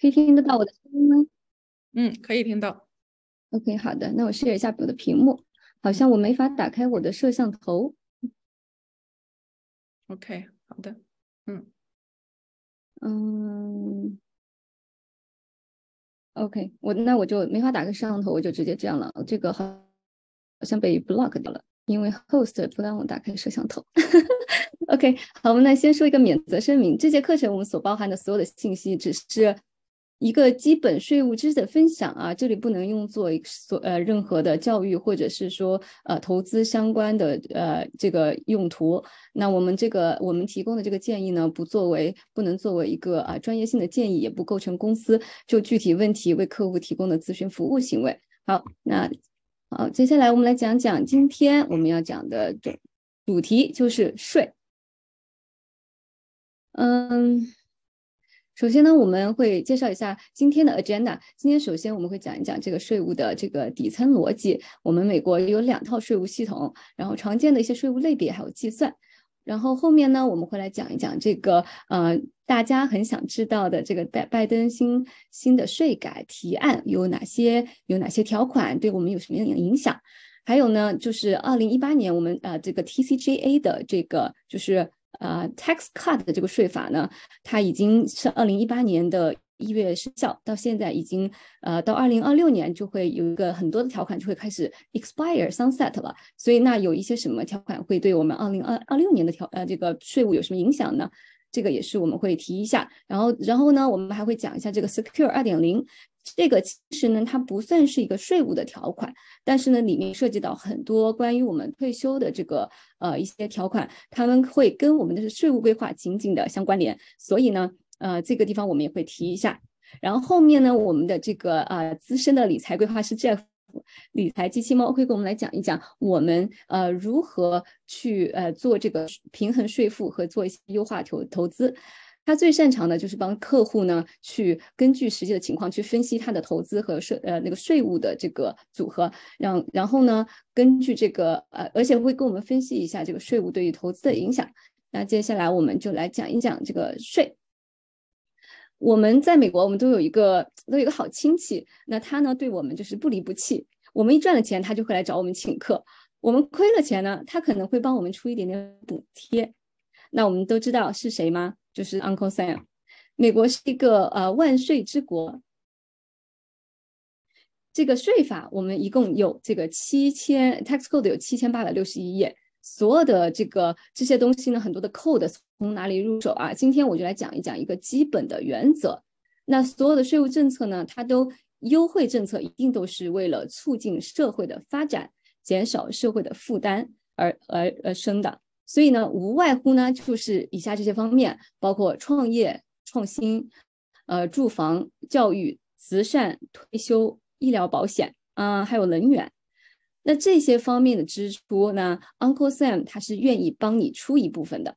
可以听得到我的声音吗？嗯，可以听到。OK，好的，那我 share 一下我的屏幕，好像我没法打开我的摄像头。OK，好的，嗯嗯，OK，我那我就没法打开摄像头，我就直接这样了。这个好好像被 block 掉了，因为 host 不让我打开摄像头。OK，好，我们来先说一个免责声明，这节课程我们所包含的所有的信息只是。一个基本税务知识的分享啊，这里不能用作所呃任何的教育或者是说呃投资相关的呃这个用途。那我们这个我们提供的这个建议呢，不作为不能作为一个啊专业性的建议，也不构成公司就具体问题为客户提供的咨询服务行为。好，那好，接下来我们来讲讲今天我们要讲的主主题就是税。嗯。首先呢，我们会介绍一下今天的 agenda。今天首先我们会讲一讲这个税务的这个底层逻辑。我们美国有两套税务系统，然后常见的一些税务类别还有计算。然后后面呢，我们会来讲一讲这个呃大家很想知道的这个拜拜登新新的税改提案有哪些有哪些条款，对我们有什么样的影响？还有呢，就是二零一八年我们呃这个 TCJA 的这个就是。呃，tax cut 的这个税法呢，它已经是二零一八年的一月生效，到现在已经呃到二零二六年就会有一个很多的条款就会开始 expire sunset 了。所以那有一些什么条款会对我们二零二二六年的条呃这个税务有什么影响呢？这个也是我们会提一下。然后然后呢，我们还会讲一下这个 secure 二点零。这个其实呢，它不算是一个税务的条款，但是呢，里面涉及到很多关于我们退休的这个呃一些条款，他们会跟我们的税务规划紧紧的相关联，所以呢，呃，这个地方我们也会提一下。然后后面呢，我们的这个呃资深的理财规划师 Jeff 理财机器猫会跟我们来讲一讲，我们呃如何去呃做这个平衡税负和做一些优化投投资。他最擅长的就是帮客户呢，去根据实际的情况去分析他的投资和税呃那个税务的这个组合，让然后呢，根据这个呃，而且会跟我们分析一下这个税务对于投资的影响。那接下来我们就来讲一讲这个税。我们在美国，我们都有一个都有一个好亲戚，那他呢对我们就是不离不弃。我们一赚了钱，他就会来找我们请客；我们亏了钱呢，他可能会帮我们出一点点补贴。那我们都知道是谁吗？就是 Uncle Sam，美国是一个呃万税之国。这个税法我们一共有这个七千 tax code 有七千八百六十一页，所有的这个这些东西呢，很多的 code 从哪里入手啊？今天我就来讲一讲一个基本的原则。那所有的税务政策呢，它都优惠政策一定都是为了促进社会的发展，减少社会的负担而而而生的。所以呢，无外乎呢就是以下这些方面，包括创业、创新、呃，住房、教育、慈善、退休、医疗保险，啊，还有能源。那这些方面的支出呢，Uncle Sam 他是愿意帮你出一部分的。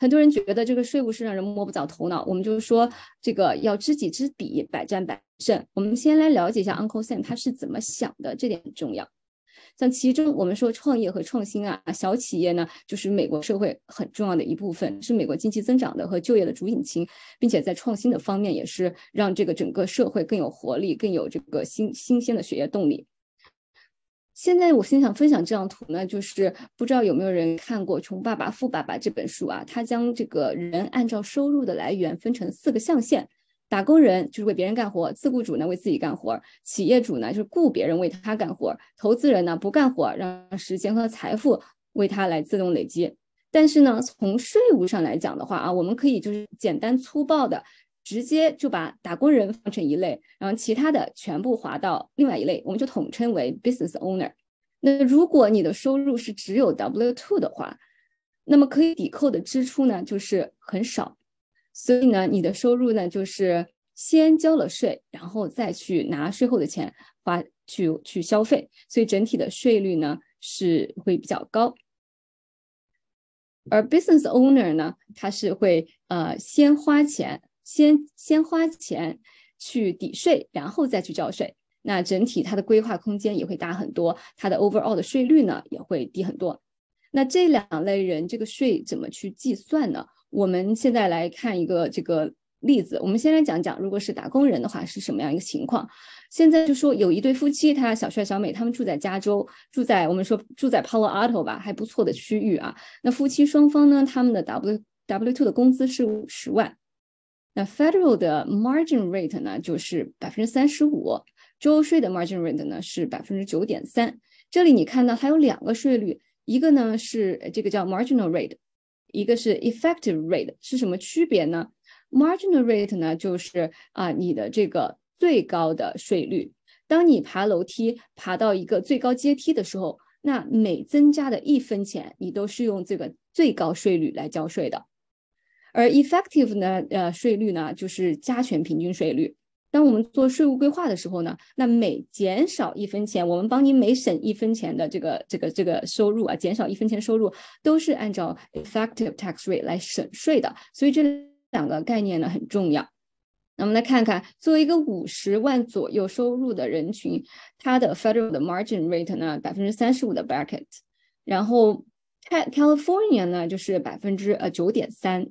很多人觉得这个税务是让人摸不着头脑，我们就是说这个要知己知彼，百战百胜。我们先来了解一下 Uncle Sam 他是怎么想的，这点很重要。像其中我们说创业和创新啊，小企业呢，就是美国社会很重要的一部分，是美国经济增长的和就业的主引擎，并且在创新的方面也是让这个整个社会更有活力，更有这个新新鲜的血液动力。现在我先想分享这张图呢，就是不知道有没有人看过《穷爸爸富爸爸》这本书啊？他将这个人按照收入的来源分成四个象限。打工人就是为别人干活，自雇主呢为自己干活，企业主呢就是雇别人为他干活，投资人呢不干活，让时间和财富为他来自动累积。但是呢，从税务上来讲的话啊，我们可以就是简单粗暴的直接就把打工人分成一类，然后其他的全部划到另外一类，我们就统称为 business owner。那如果你的收入是只有 W two 的话，那么可以抵扣的支出呢就是很少。所以呢，你的收入呢，就是先交了税，然后再去拿税后的钱花去去消费，所以整体的税率呢是会比较高。而 business owner 呢，他是会呃先花钱，先先花钱去抵税，然后再去交税，那整体它的规划空间也会大很多，它的 overall 的税率呢也会低很多。那这两类人这个税怎么去计算呢？我们现在来看一个这个例子。我们先来讲讲，如果是打工人的话是什么样一个情况。现在就说有一对夫妻，他小帅小美，他们住在加州，住在我们说住在 Palo Alto 吧，还不错的区域啊。那夫妻双方呢，他们的 W W two 的工资是五十万。那 Federal 的 margin rate 呢，就是百分之三十五，州税的 margin rate 呢是百分之九点三。这里你看到它有两个税率，一个呢是这个叫 marginal rate，一个是 effective rate，是什么区别呢？marginal rate 呢就是啊你的这个最高的税率。当你爬楼梯爬到一个最高阶梯的时候，那每增加的一分钱，你都是用这个最高税率来交税的。而 effective 呢，呃，税率呢就是加权平均税率。当我们做税务规划的时候呢，那每减少一分钱，我们帮你每省一分钱的这个这个这个收入啊，减少一分钱收入都是按照 effective tax rate 来省税的。所以这两个概念呢很重要。那我们来看看，作为一个五十万左右收入的人群，它的 federal 的 margin rate 呢百分之三十五的 bracket，然后 California 呢就是百分之呃九点三。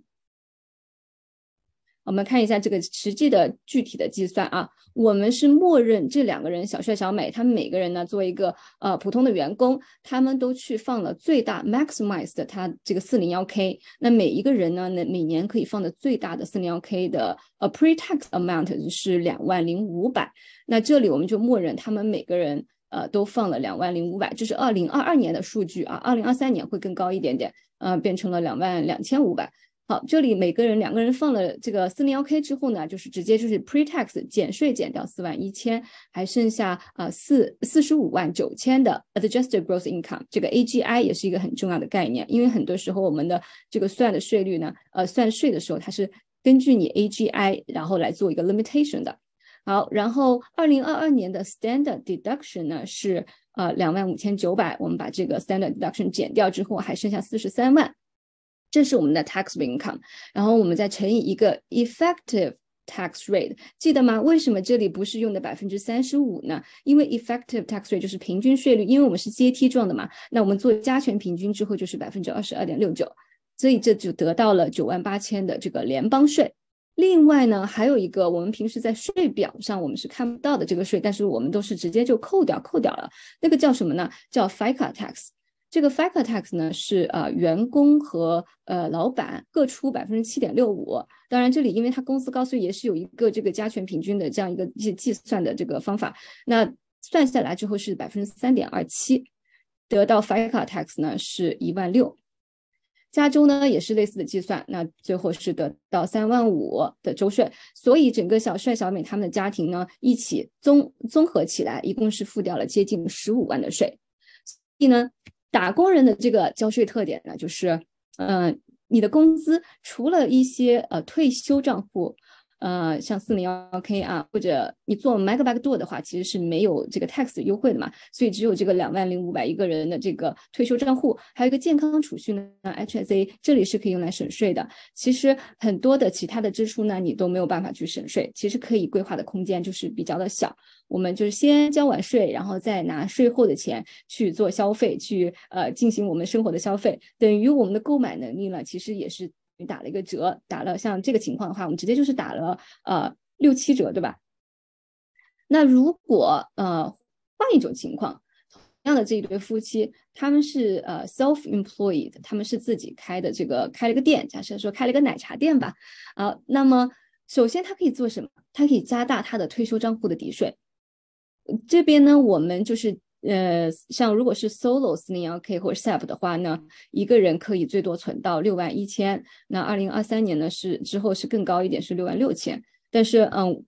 我们看一下这个实际的具体的计算啊，我们是默认这两个人小帅小美，他们每个人呢作为一个呃普通的员工，他们都去放了最大 maximized 他这个四零幺 k，那每一个人呢，那每年可以放的最大的四零幺 k 的呃 pre-tax amount 是两万零五百，那这里我们就默认他们每个人呃都放了两万零五百，这是二零二二年的数据啊，二零二三年会更高一点点，呃，变成了两万两千五百。好，这里每个人两个人放了这个四零幺 k 之后呢，就是直接就是 pre-tax 减税减掉四万一千，还剩下啊四四十五万九千的 adjusted gross income。这个 AGI 也是一个很重要的概念，因为很多时候我们的这个算的税率呢，呃，算税的时候它是根据你 AGI 然后来做一个 limitation 的。好，然后二零二二年的 standard deduction 呢是呃两万五千九百，我们把这个 standard deduction 减掉之后，还剩下四十三万。这是我们的 tax income，然后我们再乘以一个 effective tax rate，记得吗？为什么这里不是用的百分之三十五呢？因为 effective tax rate 就是平均税率，因为我们是阶梯状的嘛。那我们做加权平均之后就是百分之二十二点六九，所以这就得到了九万八千的这个联邦税。另外呢，还有一个我们平时在税表上我们是看不到的这个税，但是我们都是直接就扣掉扣掉了，那个叫什么呢？叫 FICA tax。这个 FICA tax 呢是呃员工和呃老板各出百分之七点六五，当然这里因为它工资高，所以也是有一个这个加权平均的这样一个计计算的这个方法。那算下来之后是百分之三点二七，得到 FICA tax 呢是一万六。加州呢也是类似的计算，那最后是得到三万五的州税。所以整个小帅小美他们的家庭呢一起综综合起来，一共是付掉了接近十五万的税。所以呢。打工人的这个交税特点呢，就是，嗯，你的工资除了一些呃退休账户。呃，像四零幺 k 啊，或者你做 m a g a b a c k door 的话，其实是没有这个 tax 优惠的嘛，所以只有这个两万零五百一个人的这个退休账户，还有一个健康储蓄呢，HSA 这里是可以用来省税的。其实很多的其他的支出呢，你都没有办法去省税，其实可以规划的空间就是比较的小。我们就是先交完税，然后再拿税后的钱去做消费，去呃进行我们生活的消费，等于我们的购买能力呢，其实也是。你打了一个折，打了像这个情况的话，我们直接就是打了呃六七折，对吧？那如果呃换一种情况，同样的这一对夫妻，他们是呃 self-employed，他们是自己开的这个开了个店，假设说开了个奶茶店吧，啊，那么首先他可以做什么？他可以加大他的退休账户的抵税。这边呢，我们就是。呃，像如果是 solo 四零幺 k 或者 self 的话呢，一个人可以最多存到六万一千。那二零二三年呢是之后是更高一点，是六万六千。但是嗯，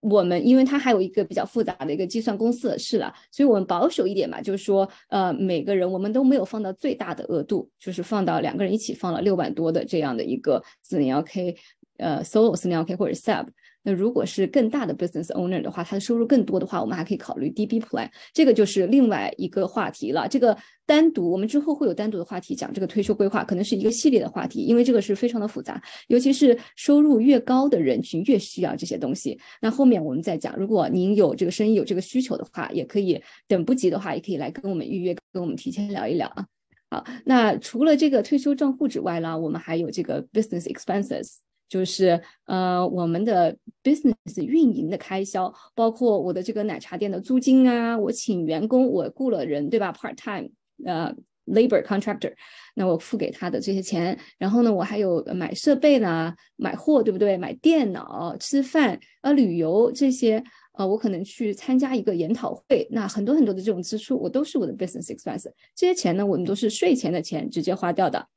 我们因为它还有一个比较复杂的一个计算公式是了，所以我们保守一点吧，就是说呃每个人我们都没有放到最大的额度，就是放到两个人一起放了六万多的这样的一个四零幺 k，呃 solo 四零幺 k 或者 self。那如果是更大的 business owner 的话，他的收入更多的话，我们还可以考虑 DB plan，这个就是另外一个话题了。这个单独我们之后会有单独的话题讲这个退休规划，可能是一个系列的话题，因为这个是非常的复杂，尤其是收入越高的人群越需要这些东西。那后面我们再讲，如果您有这个生意有这个需求的话，也可以等不及的话，也可以来跟我们预约，跟我们提前聊一聊啊。好，那除了这个退休账户之外呢，我们还有这个 business expenses。就是呃我们的 business 运营的开销，包括我的这个奶茶店的租金啊，我请员工，我雇了人，对吧？part time，呃。labor contractor，那我付给他的这些钱，然后呢，我还有买设备呢，买货，对不对？买电脑、吃饭、呃旅游这些，呃，我可能去参加一个研讨会，那很多很多的这种支出，我都是我的 business expense。这些钱呢，我们都是税前的钱，直接花掉的。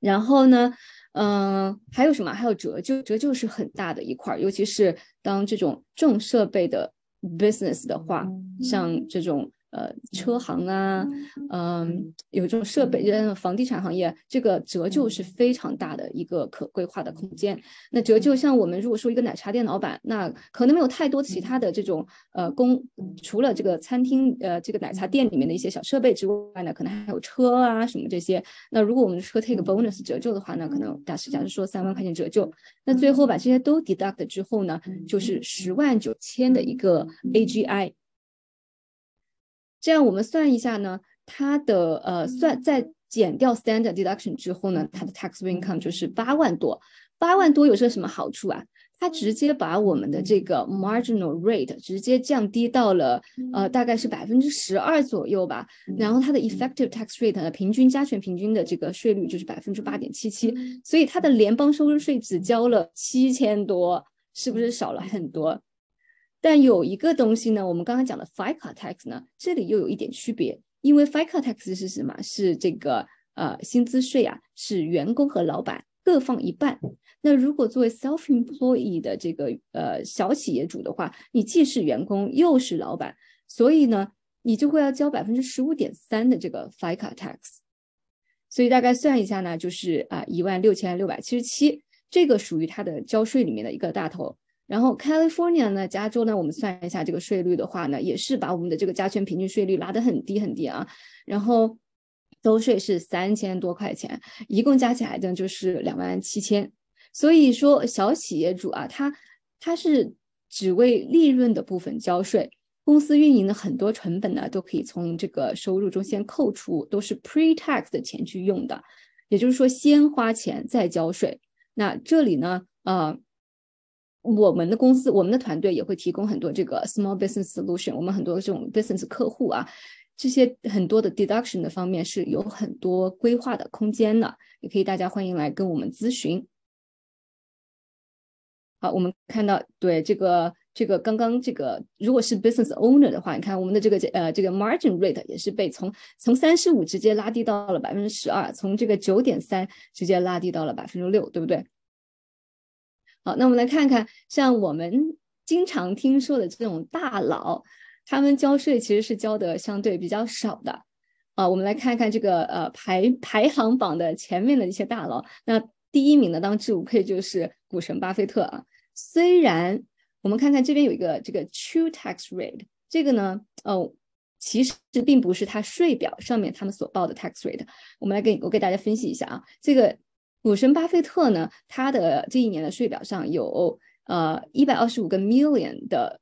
然后呢，嗯，还有什么？还有折旧，折旧是很大的一块儿，尤其是当这种重设备的 business 的话，像这种。呃，车行啊，嗯，有这种设备，呃，房地产行业，这个折旧是非常大的一个可规划的空间。那折旧，像我们如果说一个奶茶店老板，那可能没有太多其他的这种呃工，除了这个餐厅，呃，这个奶茶店里面的一些小设备之外呢，可能还有车啊什么这些。那如果我们的车 take bonus 折旧的话呢，可能假设假设说三万块钱折旧，那最后把这些都 deduct 之后呢，就是十万九千的一个 AGI。这样我们算一下呢，它的呃算在减掉 standard deduction 之后呢，它的 taxable income 就是八万多。八万多有些什么好处啊？它直接把我们的这个 marginal rate 直接降低到了呃大概是百分之十二左右吧。然后它的 effective tax rate 呢，平均加权平均的这个税率就是百分之八点七七。所以它的联邦收入税只交了七千多，是不是少了很多？但有一个东西呢，我们刚才讲的 FICA tax 呢，这里又有一点区别，因为 FICA tax 是什么？是这个呃薪资税啊，是员工和老板各放一半。那如果作为 self-employed 的这个呃小企业主的话，你既是员工又是老板，所以呢，你就会要交百分之十五点三的这个 FICA tax。所以大概算一下呢，就是啊一万六千六百七十七，这个属于它的交税里面的一个大头。然后 California 呢，加州呢，我们算一下这个税率的话呢，也是把我们的这个加权平均税率拉得很低很低啊。然后州税是三千多块钱，一共加起来呢就是两万七千。所以说小企业主啊，他他是只为利润的部分交税，公司运营的很多成本呢都可以从这个收入中先扣除，都是 pre-tax 的钱去用的，也就是说先花钱再交税。那这里呢，呃。我们的公司，我们的团队也会提供很多这个 small business solution。我们很多这种 business 客户啊，这些很多的 deduction 的方面是有很多规划的空间的，也可以大家欢迎来跟我们咨询。好，我们看到对这个这个刚刚这个，如果是 business owner 的话，你看我们的这个呃这个 margin rate 也是被从从三十五直接拉低到了百分之十二，从这个九点三直接拉低到了百分之六，对不对？好，那我们来看看，像我们经常听说的这种大佬，他们交税其实是交的相对比较少的。啊，我们来看看这个呃排排行榜的前面的一些大佬。那第一名的当之无愧就是股神巴菲特啊。虽然我们看看这边有一个这个 true tax rate，这个呢，哦，其实并不是他税表上面他们所报的 tax rate。我们来给我给大家分析一下啊，这个。股神巴菲特呢，他的这一年的税表上有呃一百二十五个 million 的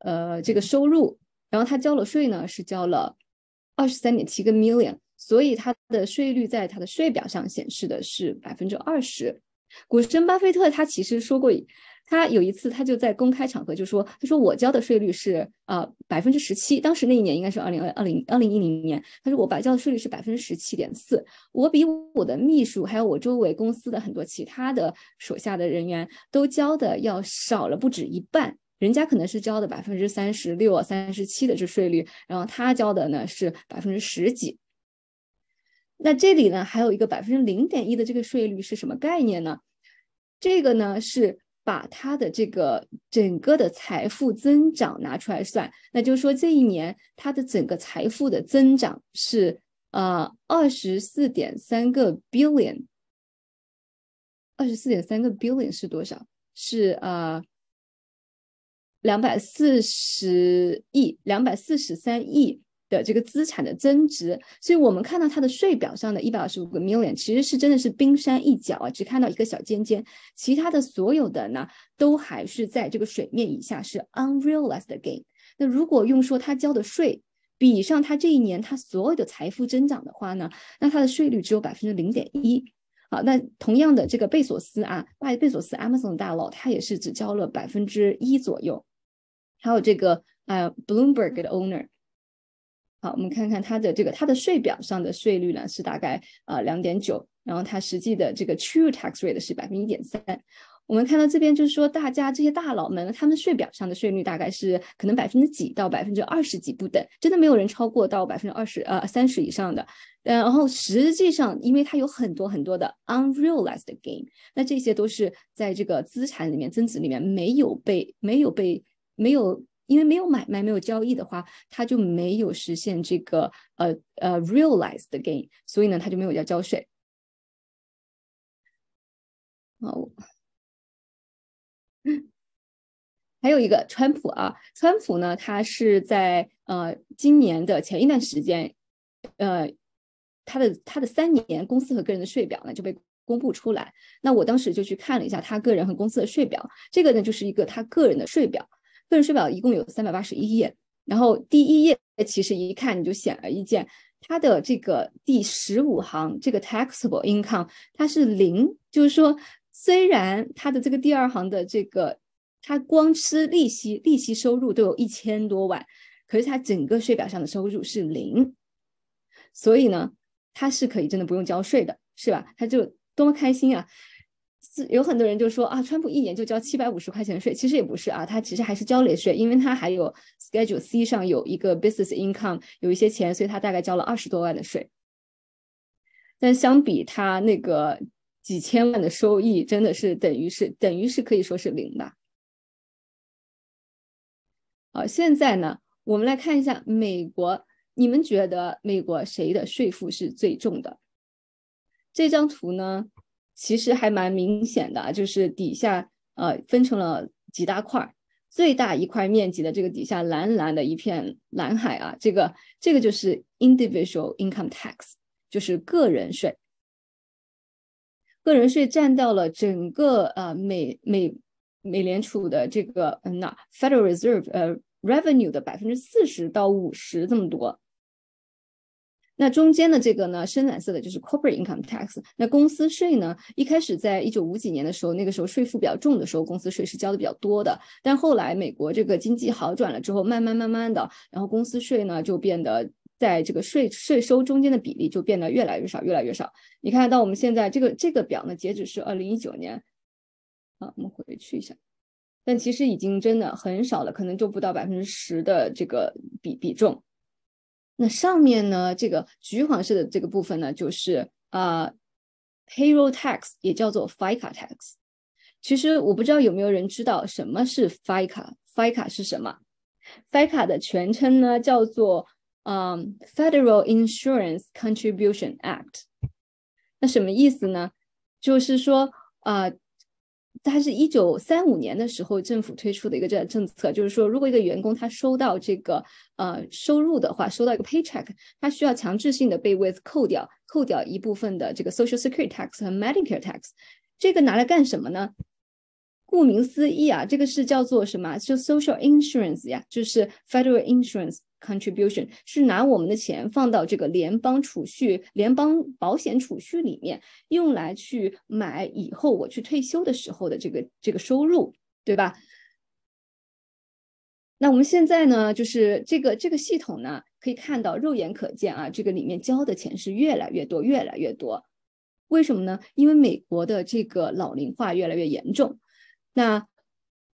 呃这个收入，然后他交了税呢是交了二十三点七个 million，所以他的税率在他的税表上显示的是百分之二十。股神巴菲特他其实说过。他有一次，他就在公开场合就说：“他说我交的税率是呃百分之十七，当时那一年应该是二零二二零二零一零年。他说我白交的税率是百分之十七点四，我比我的秘书还有我周围公司的很多其他的手下的人员都交的要少了不止一半。人家可能是交的百分之三十六、三十七的这税率，然后他交的呢是百分之十几。那这里呢还有一个百分之零点一的这个税率是什么概念呢？这个呢是。把他的这个整个的财富增长拿出来算，那就是说这一年他的整个财富的增长是呃二十四点三个 billion，二十四点三个 billion 是多少？是呃两百四十亿，两百四十三亿。的这个资产的增值，所以我们看到它的税表上的一百二十五个 million，其实是真的是冰山一角啊，只看到一个小尖尖，其他的所有的呢，都还是在这个水面以下，是 unrealized gain。那如果用说他交的税比上他这一年他所有的财富增长的话呢，那他的税率只有百分之零点一。好，那同样的这个贝索斯啊，贝贝索斯 Amazon 大佬，他也是只交了百分之一左右。还有这个呃 Bloomberg 的 owner，我们看看他的这个他的税表上的税率呢是大概呃两点九，然后他实际的这个 true tax rate 是百分之一点三。我们看到这边就是说，大家这些大佬们，他们税表上的税率大概是可能百分之几到百分之二十几不等，真的没有人超过到百分之二十呃三十以上的。然后实际上，因为它有很多很多的 unrealized gain，那这些都是在这个资产里面增值里面没有被没有被没有因为没有买卖没有交易的话，它就没有实现这个呃呃 realized gain，所以呢，它就没有要交税。好。还有一个川普啊，川普呢，他是在呃今年的前一段时间，呃，他的他的三年公司和个人的税表呢就被公布出来。那我当时就去看了一下他个人和公司的税表，这个呢就是一个他个人的税表，个人税表一共有三百八十一页，然后第一页其实一看你就显而易见，它的这个第十五行这个 taxable income 它是零，就是说。虽然它的这个第二行的这个，它光吃利息，利息收入都有一千多万，可是它整个税表上的收入是零，所以呢，他是可以真的不用交税的，是吧？他就多么开心啊！是有很多人就说啊，川普一年就交七百五十块钱税，其实也不是啊，他其实还是交了税，因为他还有 Schedule C 上有一个 Business Income 有一些钱，所以他大概交了二十多万的税。但相比他那个。几千万的收益真的是等于是等于是可以说是零的。好，现在呢，我们来看一下美国，你们觉得美国谁的税负是最重的？这张图呢，其实还蛮明显的，就是底下呃分成了几大块，最大一块面积的这个底下蓝蓝的一片蓝海啊，这个这个就是 individual income tax，就是个人税。个人税占到了整个呃美美美联储的这个嗯那 Federal Reserve 呃 revenue 的百分之四十到五十这么多。那中间的这个呢深蓝色的就是 corporate income tax。那公司税呢，一开始在一九五几年的时候，那个时候税负比较重的时候，公司税是交的比较多的。但后来美国这个经济好转了之后，慢慢慢慢的，然后公司税呢就变得。在这个税税收中间的比例就变得越来越少，越来越少。你看到我们现在这个这个表呢，截止是二零一九年，啊，我们回去一下，但其实已经真的很少了，可能就不到百分之十的这个比比重。那上面呢，这个橘黄色的这个部分呢，就是啊，payroll tax 也叫做 FICA tax。其实我不知道有没有人知道什么是 FICA，FICA 是什么？FICA 的全称呢叫做。嗯，Federal Insurance Contribution Act，那什么意思呢？就是说，啊，它是一九三五年的时候政府推出的一个政政策，就是说，如果一个员工他收到这个呃收入的话，收到一个 paycheck，他需要强制性的被 with 扣掉，扣掉一部分的这个 Social Security tax 和 Medicare tax，这个拿来干什么呢？顾名思义啊，这个是叫做什么？就 Social Insurance 呀，就是 Federal Insurance。Contribution 是拿我们的钱放到这个联邦储蓄、联邦保险储蓄里面，用来去买以后我去退休的时候的这个这个收入，对吧？那我们现在呢，就是这个这个系统呢，可以看到肉眼可见啊，这个里面交的钱是越来越多，越来越多。为什么呢？因为美国的这个老龄化越来越严重，那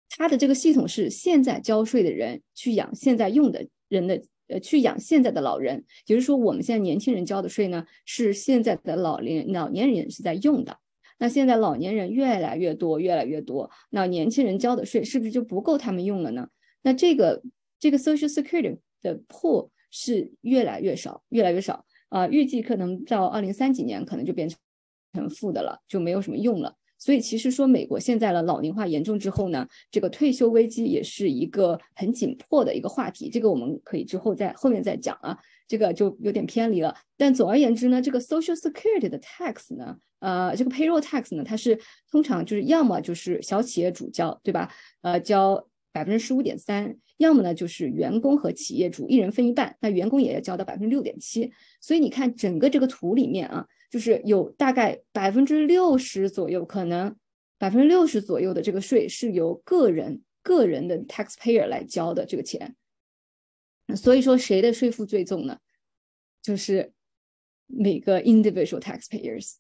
它的这个系统是现在交税的人去养现在用的。人的呃去养现在的老人，也就是说我们现在年轻人交的税呢，是现在的老年老年人是在用的。那现在老年人越来越多，越来越多，那年轻人交的税是不是就不够他们用了呢？那这个这个 Social Security 的破是越来越少，越来越少啊，预计可能到二零三几年可能就变成成负的了，就没有什么用了。所以其实说美国现在的老龄化严重之后呢，这个退休危机也是一个很紧迫的一个话题。这个我们可以之后在后面再讲啊，这个就有点偏离了。但总而言之呢，这个 Social Security 的 tax 呢，呃，这个 payroll tax 呢，它是通常就是要么就是小企业主交，对吧？呃，交百分之十五点三，要么呢就是员工和企业主一人分一半，那员工也要交到百分之六点七。所以你看整个这个图里面啊。就是有大概百分之六十左右，可能百分之六十左右的这个税是由个人个人的 taxpayer 来交的这个钱。所以说，谁的税负最重呢？就是每个 individual taxpayers。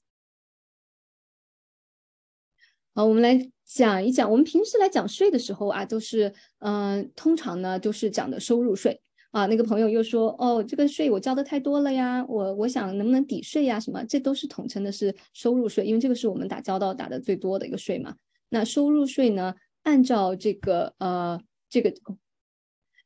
好，我们来讲一讲，我们平时来讲税的时候啊，都是嗯，通常呢就是讲的收入税。啊，那个朋友又说，哦，这个税我交的太多了呀，我我想能不能抵税呀？什么？这都是统称的是收入税，因为这个是我们打交道打的最多的一个税嘛。那收入税呢，按照这个呃这个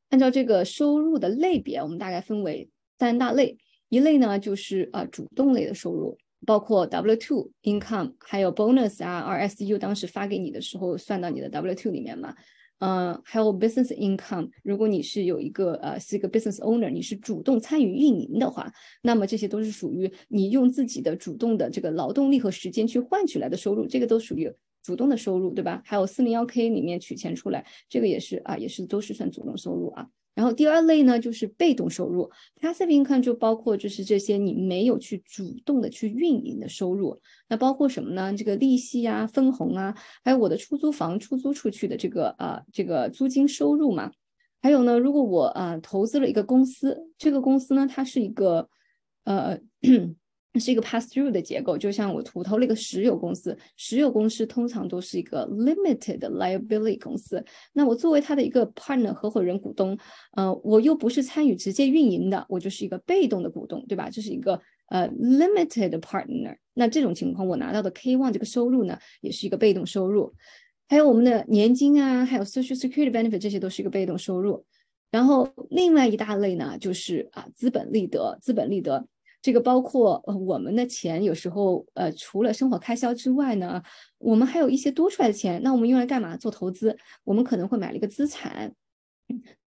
按照这个收入的类别，我们大概分为三大类，一类呢就是啊主动类的收入，包括 W two income，还有 bonus 啊，RSU 当时发给你的时候算到你的 W two 里面嘛。嗯，还有 business income。如果你是有一个呃是一个 business owner，你是主动参与运营的话，那么这些都是属于你用自己的主动的这个劳动力和时间去换取来的收入，这个都属于主动的收入，对吧？还有四零幺 K 里面取钱出来，这个也是啊，也是都是算主动收入啊。然后第二类呢，就是被动收入，passive income 就包括就是这些你没有去主动的去运营的收入，那包括什么呢？这个利息啊、分红啊，还有我的出租房出租出去的这个呃这个租金收入嘛。还有呢，如果我呃投资了一个公司，这个公司呢它是一个呃。是一个 pass through 的结构，就像我投投了一个石油公司，石油公司通常都是一个 limited liability 公司。那我作为他的一个 partner 合伙人股东，呃，我又不是参与直接运营的，我就是一个被动的股东，对吧？这是一个呃 limited partner。那这种情况，我拿到的 K one 这个收入呢，也是一个被动收入。还有我们的年金啊，还有 social security benefit，这些都是一个被动收入。然后另外一大类呢，就是啊资本利得，资本利得。这个包括我们的钱，有时候呃除了生活开销之外呢，我们还有一些多出来的钱，那我们用来干嘛？做投资，我们可能会买了一个资产。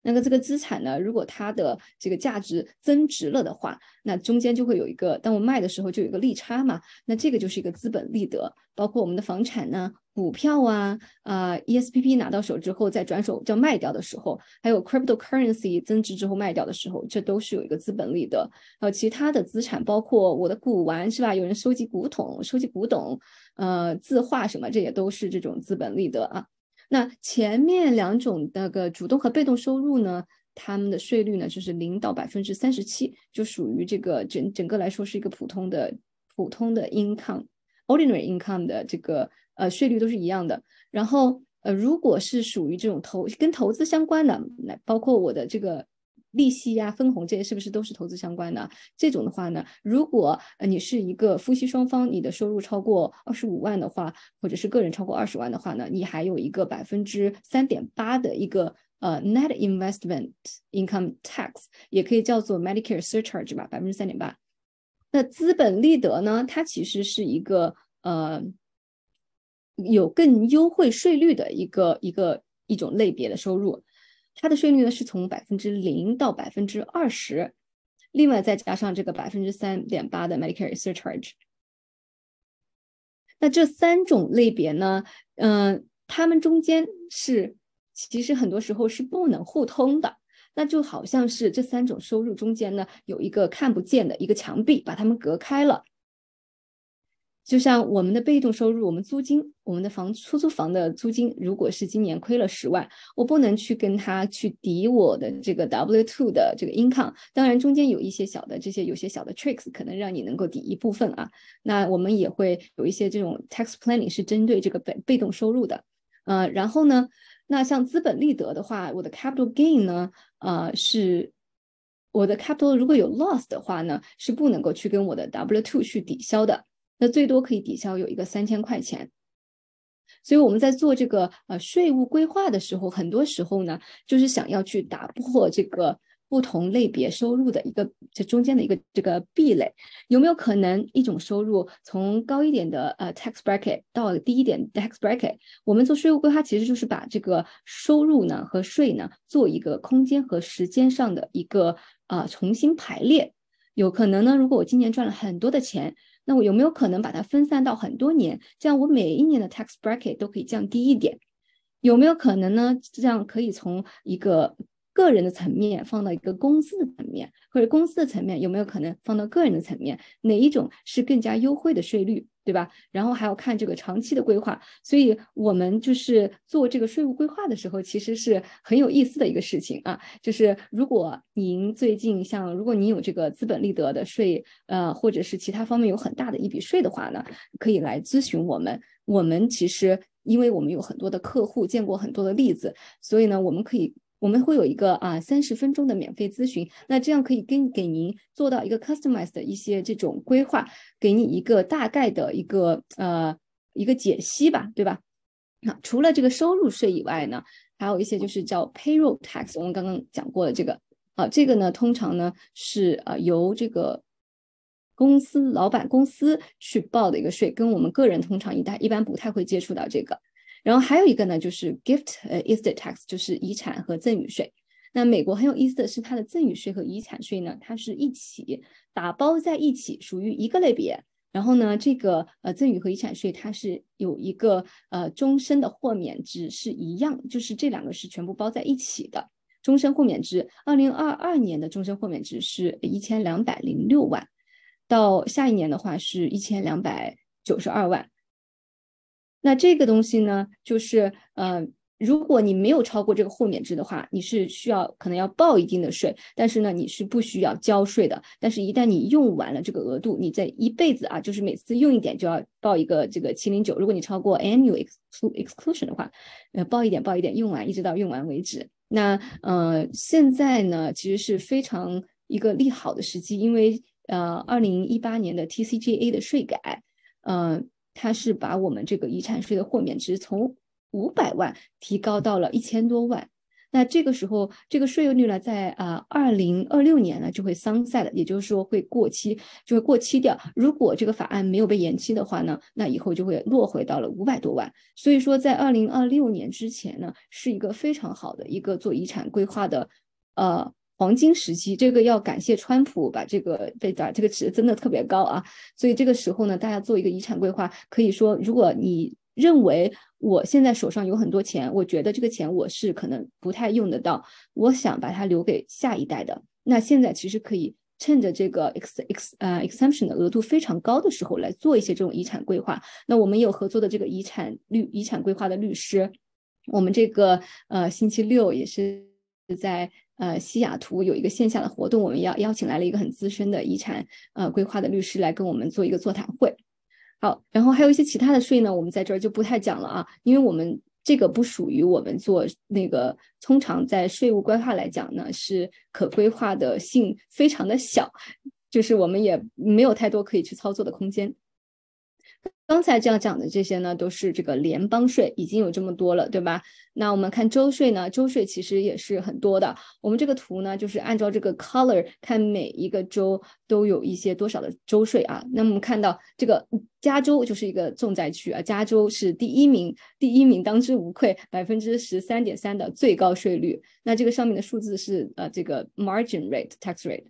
那个这个资产呢，如果它的这个价值增值了的话，那中间就会有一个，当我卖的时候就有一个利差嘛，那这个就是一个资本利得。包括我们的房产呢、股票啊、啊 ESPP 拿到手之后再转手叫卖掉的时候，还有 cryptocurrency 增值之后卖掉的时候，这都是有一个资本利得。还有其他的资产，包括我的古玩是吧？有人收集古董、收集古董，呃，字画什么，这也都是这种资本利得啊。那前面两种那个主动和被动收入呢，他们的税率呢就是零到百分之三十七，就属于这个整整个来说是一个普通的普通的 income，ordinary income 的这个呃税率都是一样的。然后呃，如果是属于这种投跟投资相关的，那包括我的这个。利息呀、分红这些是不是都是投资相关的？这种的话呢，如果呃你是一个夫妻双方，你的收入超过二十五万的话，或者是个人超过二十万的话呢，你还有一个百分之三点八的一个呃 net investment income tax，也可以叫做 Medicare surcharge 吧，百分之三点八。那资本利得呢，它其实是一个呃有更优惠税率的一个一个一种类别的收入。它的税率呢是从百分之零到百分之二十，另外再加上这个百分之三点八的 Medicare surcharge。那这三种类别呢，嗯，它们中间是其实很多时候是不能互通的，那就好像是这三种收入中间呢有一个看不见的一个墙壁，把它们隔开了。就像我们的被动收入，我们租金，我们的房出租房的租金，如果是今年亏了十万，我不能去跟他去抵我的这个 W two 的这个 income。当然，中间有一些小的这些有些小的 tricks，可能让你能够抵一部分啊。那我们也会有一些这种 tax planning 是针对这个被被动收入的。呃，然后呢，那像资本利得的话，我的 capital gain 呢，呃，是我的 capital 如果有 loss 的话呢，是不能够去跟我的 W two 去抵消的。那最多可以抵消有一个三千块钱，所以我们在做这个呃税务规划的时候，很多时候呢，就是想要去打破这个不同类别收入的一个这中间的一个这个壁垒。有没有可能一种收入从高一点的呃 tax bracket 到低一点 tax bracket？我们做税务规划其实就是把这个收入呢和税呢做一个空间和时间上的一个啊重新排列。有可能呢，如果我今年赚了很多的钱。那我有没有可能把它分散到很多年，这样我每一年的 tax bracket 都可以降低一点？有没有可能呢？这样可以从一个个人的层面放到一个公司的层面，或者公司的层面有没有可能放到个人的层面？哪一种是更加优惠的税率，对吧？然后还要看这个长期的规划。所以我们就是做这个税务规划的时候，其实是很有意思的一个事情啊。就是如果您最近像，如果您有这个资本利得的税，呃，或者是其他方面有很大的一笔税的话呢，可以来咨询我们。我们其实因为我们有很多的客户，见过很多的例子，所以呢，我们可以。我们会有一个啊三十分钟的免费咨询，那这样可以跟给您做到一个 customized 的一些这种规划，给你一个大概的一个呃一个解析吧，对吧？那除了这个收入税以外呢，还有一些就是叫 payroll tax，我们刚刚讲过的这个啊，这个呢通常呢是呃由这个公司老板公司去报的一个税，跟我们个人通常一般一般不太会接触到这个。然后还有一个呢，就是 gift 呃 estate tax，就是遗产和赠与税。那美国很有意思的是，它的赠与税和遗产税呢，它是一起打包在一起，属于一个类别。然后呢，这个呃赠与和遗产税它是有一个呃终身的豁免值，是一样，就是这两个是全部包在一起的。终身豁免值，二零二二年的终身豁免值是一千两百零六万，到下一年的话是一千两百九十二万。那这个东西呢，就是呃，如果你没有超过这个豁免制的话，你是需要可能要报一定的税，但是呢，你是不需要交税的。但是，一旦你用完了这个额度，你在一辈子啊，就是每次用一点就要报一个这个七零九。如果你超过 annual exclusion 的话，呃，报一点报一点，用完一直到用完为止。那呃，现在呢，其实是非常一个利好的时机，因为呃，二零一八年的 TCJA 的税改，嗯。它是把我们这个遗产税的豁免值从五百万提高到了一千多万，那这个时候这个税率呢，在啊二零二六年呢就会 sunset 也就是说会过期，就会过期掉。如果这个法案没有被延期的话呢，那以后就会落回到了五百多万。所以说，在二零二六年之前呢，是一个非常好的一个做遗产规划的呃。黄金时期，这个要感谢川普把这个被打这个值真的特别高啊，所以这个时候呢，大家做一个遗产规划，可以说，如果你认为我现在手上有很多钱，我觉得这个钱我是可能不太用得到，我想把它留给下一代的，那现在其实可以趁着这个 ex ex 呃 exemption 的额度非常高的时候来做一些这种遗产规划。那我们有合作的这个遗产律遗产规划的律师，我们这个呃星期六也是在。呃，西雅图有一个线下的活动，我们要邀请来了一个很资深的遗产呃规划的律师来跟我们做一个座谈会。好，然后还有一些其他的税呢，我们在这儿就不太讲了啊，因为我们这个不属于我们做那个，通常在税务规划来讲呢，是可规划的性非常的小，就是我们也没有太多可以去操作的空间。刚才这样讲的这些呢，都是这个联邦税，已经有这么多了，对吧？那我们看州税呢，州税其实也是很多的。我们这个图呢，就是按照这个 color 看每一个州都有一些多少的州税啊。那我们看到这个加州就是一个重灾区啊，加州是第一名，第一名当之无愧，百分之十三点三的最高税率。那这个上面的数字是呃这个 margin rate tax rate。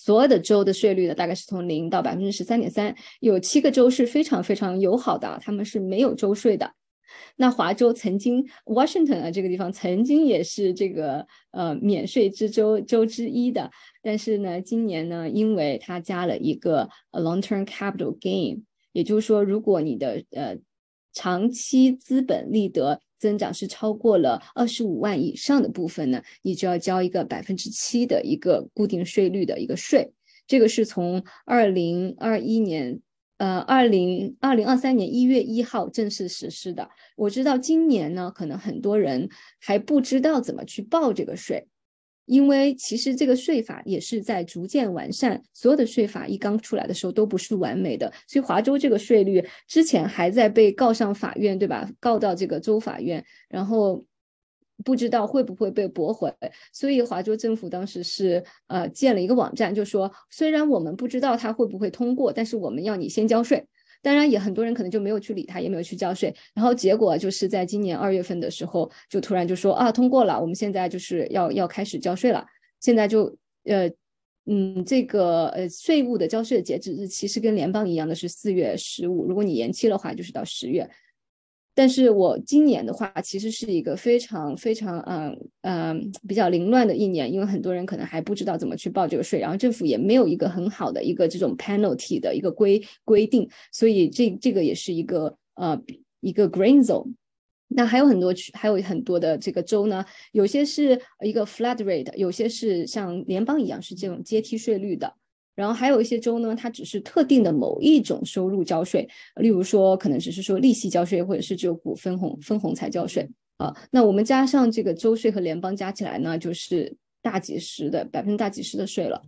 所有的州的税率呢，大概是从零到百分之十三点三，有七个州是非常非常友好的，他们是没有州税的。那华州曾经，Washington 啊这个地方曾经也是这个呃免税之州州之一的，但是呢，今年呢，因为它加了一个 long-term capital gain，也就是说，如果你的呃长期资本利得增长是超过了二十五万以上的部分呢，你就要交一个百分之七的一个固定税率的一个税。这个是从二零二一年，呃，二零二零二三年一月一号正式实施的。我知道今年呢，可能很多人还不知道怎么去报这个税。因为其实这个税法也是在逐渐完善，所有的税法一刚出来的时候都不是完美的，所以华州这个税率之前还在被告上法院，对吧？告到这个州法院，然后不知道会不会被驳回，所以华州政府当时是呃建了一个网站，就说虽然我们不知道它会不会通过，但是我们要你先交税。当然，也很多人可能就没有去理他，也没有去交税。然后结果就是在今年二月份的时候，就突然就说啊，通过了，我们现在就是要要开始交税了。现在就呃嗯，这个呃税务的交税的截止日期是跟联邦一样的，是四月十五。如果你延期的话，就是到十月。但是我今年的话，其实是一个非常非常嗯嗯比较凌乱的一年，因为很多人可能还不知道怎么去报这个税，然后政府也没有一个很好的一个这种 penalty 的一个规规定，所以这这个也是一个呃一个 green zone。那还有很多区，还有很多的这个州呢，有些是一个 flat rate，有些是像联邦一样是这种阶梯税率的。然后还有一些州呢，它只是特定的某一种收入交税，例如说可能只是说利息交税，或者是只有股分红分红才交税啊。那我们加上这个州税和联邦加起来呢，就是大几十的百分之大几十的税了。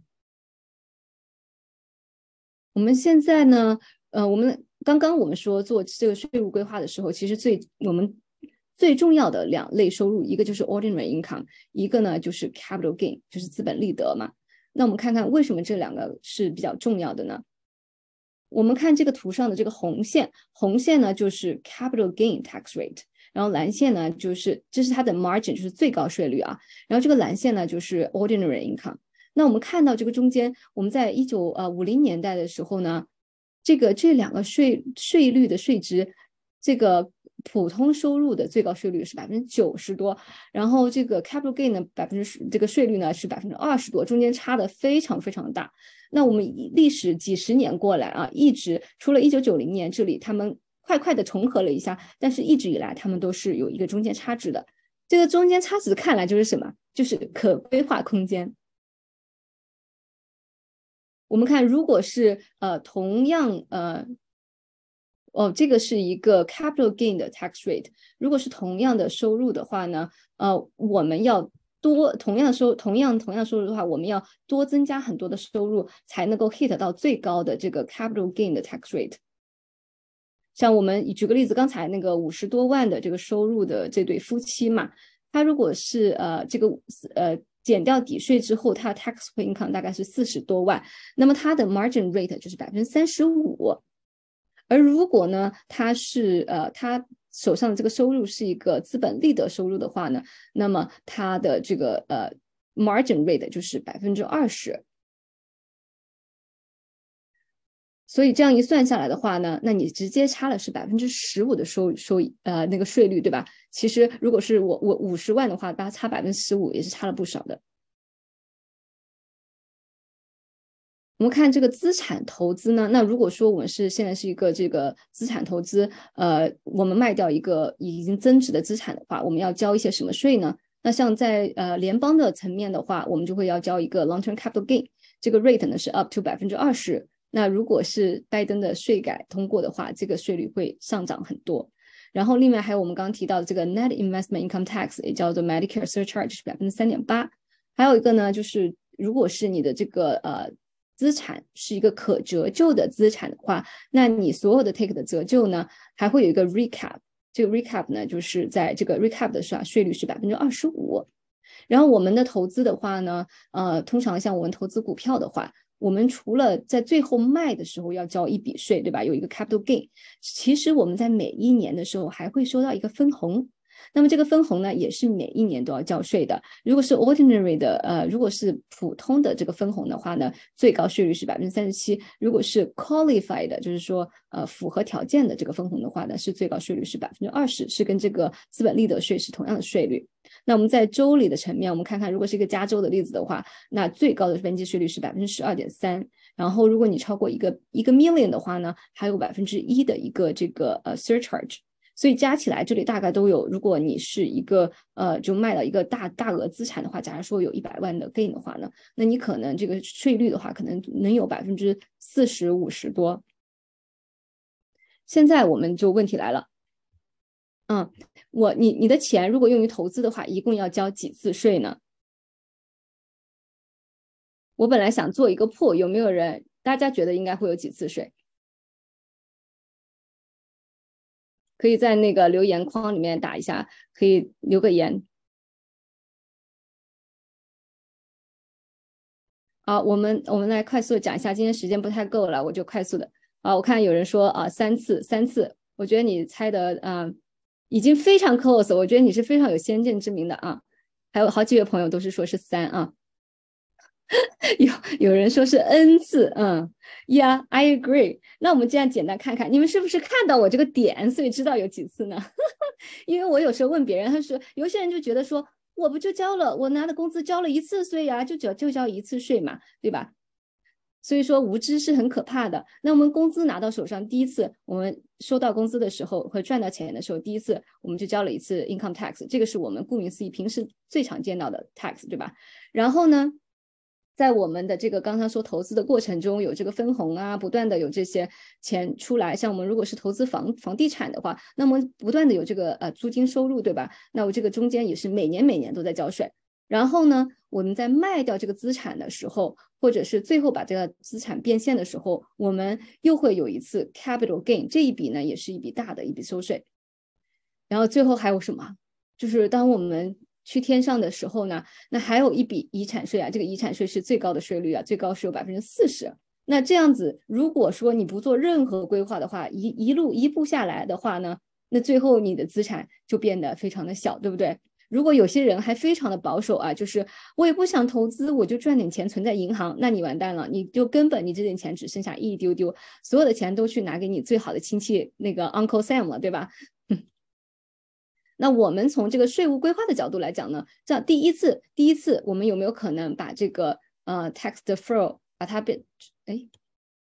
我们现在呢，呃，我们刚刚我们说做这个税务规划的时候，其实最我们最重要的两类收入，一个就是 ordinary income，一个呢就是 capital gain，就是资本利得嘛。那我们看看为什么这两个是比较重要的呢？我们看这个图上的这个红线，红线呢就是 capital gain tax rate，然后蓝线呢就是这是它的 margin，就是最高税率啊。然后这个蓝线呢就是 ordinary income。那我们看到这个中间，我们在一九呃五零年代的时候呢，这个这两个税税率的税值，这个。普通收入的最高税率是百分之九十多，然后这个 capital gain 呢，百分之十这个税率呢是百分之二十多，中间差的非常非常大。那我们历史几十年过来啊，一直除了一九九零年这里他们快快的重合了一下，但是一直以来他们都是有一个中间差值的。这个中间差值看来就是什么？就是可规划空间。我们看，如果是呃同样呃。哦，这个是一个 capital gain 的 tax rate。如果是同样的收入的话呢，呃，我们要多同样的收同样同样收入的话，我们要多增加很多的收入才能够 hit 到最高的这个 capital gain 的 tax rate。像我们举个例子，刚才那个五十多万的这个收入的这对夫妻嘛，他如果是呃这个呃减掉抵税之后，他 taxable income 大概是四十多万，那么他的 margin rate 就是百分之三十五。而如果呢，他是呃，他手上的这个收入是一个资本利得收入的话呢，那么他的这个呃 margin rate 就是百分之二十。所以这样一算下来的话呢，那你直接差了是百分之十五的收收呃那个税率，对吧？其实如果是我我五十万的话，它差百分之十五也是差了不少的。我们看这个资产投资呢，那如果说我们是现在是一个这个资产投资，呃，我们卖掉一个已经增值的资产的话，我们要交一些什么税呢？那像在呃联邦的层面的话，我们就会要交一个 long-term capital gain，这个 rate 呢是 up to 百分之二十。那如果是拜登的税改通过的话，这个税率会上涨很多。然后另外还有我们刚刚提到的这个 net investment income tax，也叫做 Medicare surcharge，是百分之三点八。还有一个呢，就是如果是你的这个呃。资产是一个可折旧的资产的话，那你所有的 take 的折旧呢，还会有一个 recap。这个 recap 呢，就是在这个 recap 的时候，税率是百分之二十五。然后我们的投资的话呢，呃，通常像我们投资股票的话，我们除了在最后卖的时候要交一笔税，对吧？有一个 capital gain。其实我们在每一年的时候还会收到一个分红。那么这个分红呢，也是每一年都要交税的。如果是 ordinary 的，呃，如果是普通的这个分红的话呢，最高税率是百分之三十七。如果是 qualified 的，就是说呃符合条件的这个分红的话呢，是最高税率是百分之二十，是跟这个资本利得税是同样的税率。那我们在州里的层面，我们看看，如果是一个加州的例子的话，那最高的边际税率是百分之十二点三。然后如果你超过一个一个 million 的话呢，还有百分之一的一个这个呃 surcharge。所以加起来，这里大概都有。如果你是一个呃，就卖了一个大大额资产的话，假如说有一百万的 gain 的话呢，那你可能这个税率的话，可能能有百分之四十五十多。现在我们就问题来了，嗯，我你你的钱如果用于投资的话，一共要交几次税呢？我本来想做一个破，有没有人？大家觉得应该会有几次税？可以在那个留言框里面打一下，可以留个言。好，我们我们来快速讲一下，今天时间不太够了，我就快速的。啊，我看有人说啊三次三次，我觉得你猜的啊已经非常 close，我觉得你是非常有先见之明的啊。还有好几位朋友都是说是三啊。有有人说是 n 次，嗯，Yeah，I agree。那我们这样简单看看，你们是不是看到我这个点，所以知道有几次呢？因为我有时候问别人，他说有些人就觉得说，我不就交了，我拿的工资交了一次税呀，就交就交一次税嘛，对吧？所以说无知是很可怕的。那我们工资拿到手上，第一次我们收到工资的时候和赚到钱的时候，第一次我们就交了一次 income tax，这个是我们顾名思义平时最常见到的 tax，对吧？然后呢，在我们的这个刚刚说投资的过程中，有这个分红啊，不断的有这些钱出来。像我们如果是投资房房地产的话，那么不断的有这个呃租金收入，对吧？那我这个中间也是每年每年都在交税。然后呢，我们在卖掉这个资产的时候，或者是最后把这个资产变现的时候，我们又会有一次 capital gain，这一笔呢也是一笔大的一笔收税。然后最后还有什么？就是当我们去天上的时候呢，那还有一笔遗产税啊，这个遗产税是最高的税率啊，最高是有百分之四十。那这样子，如果说你不做任何规划的话，一一路一步下来的话呢，那最后你的资产就变得非常的小，对不对？如果有些人还非常的保守啊，就是我也不想投资，我就赚点钱存在银行，那你完蛋了，你就根本你这点钱只剩下一丢丢，所有的钱都去拿给你最好的亲戚那个 Uncle Sam 了，对吧？那我们从这个税务规划的角度来讲呢，这样第一次，第一次我们有没有可能把这个呃 tax deferral 把它变，哎，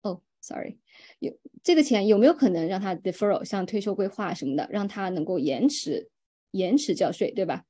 哦，sorry，有这个钱有没有可能让它 deferral，像退休规划什么的，让它能够延迟延迟交税，对吧？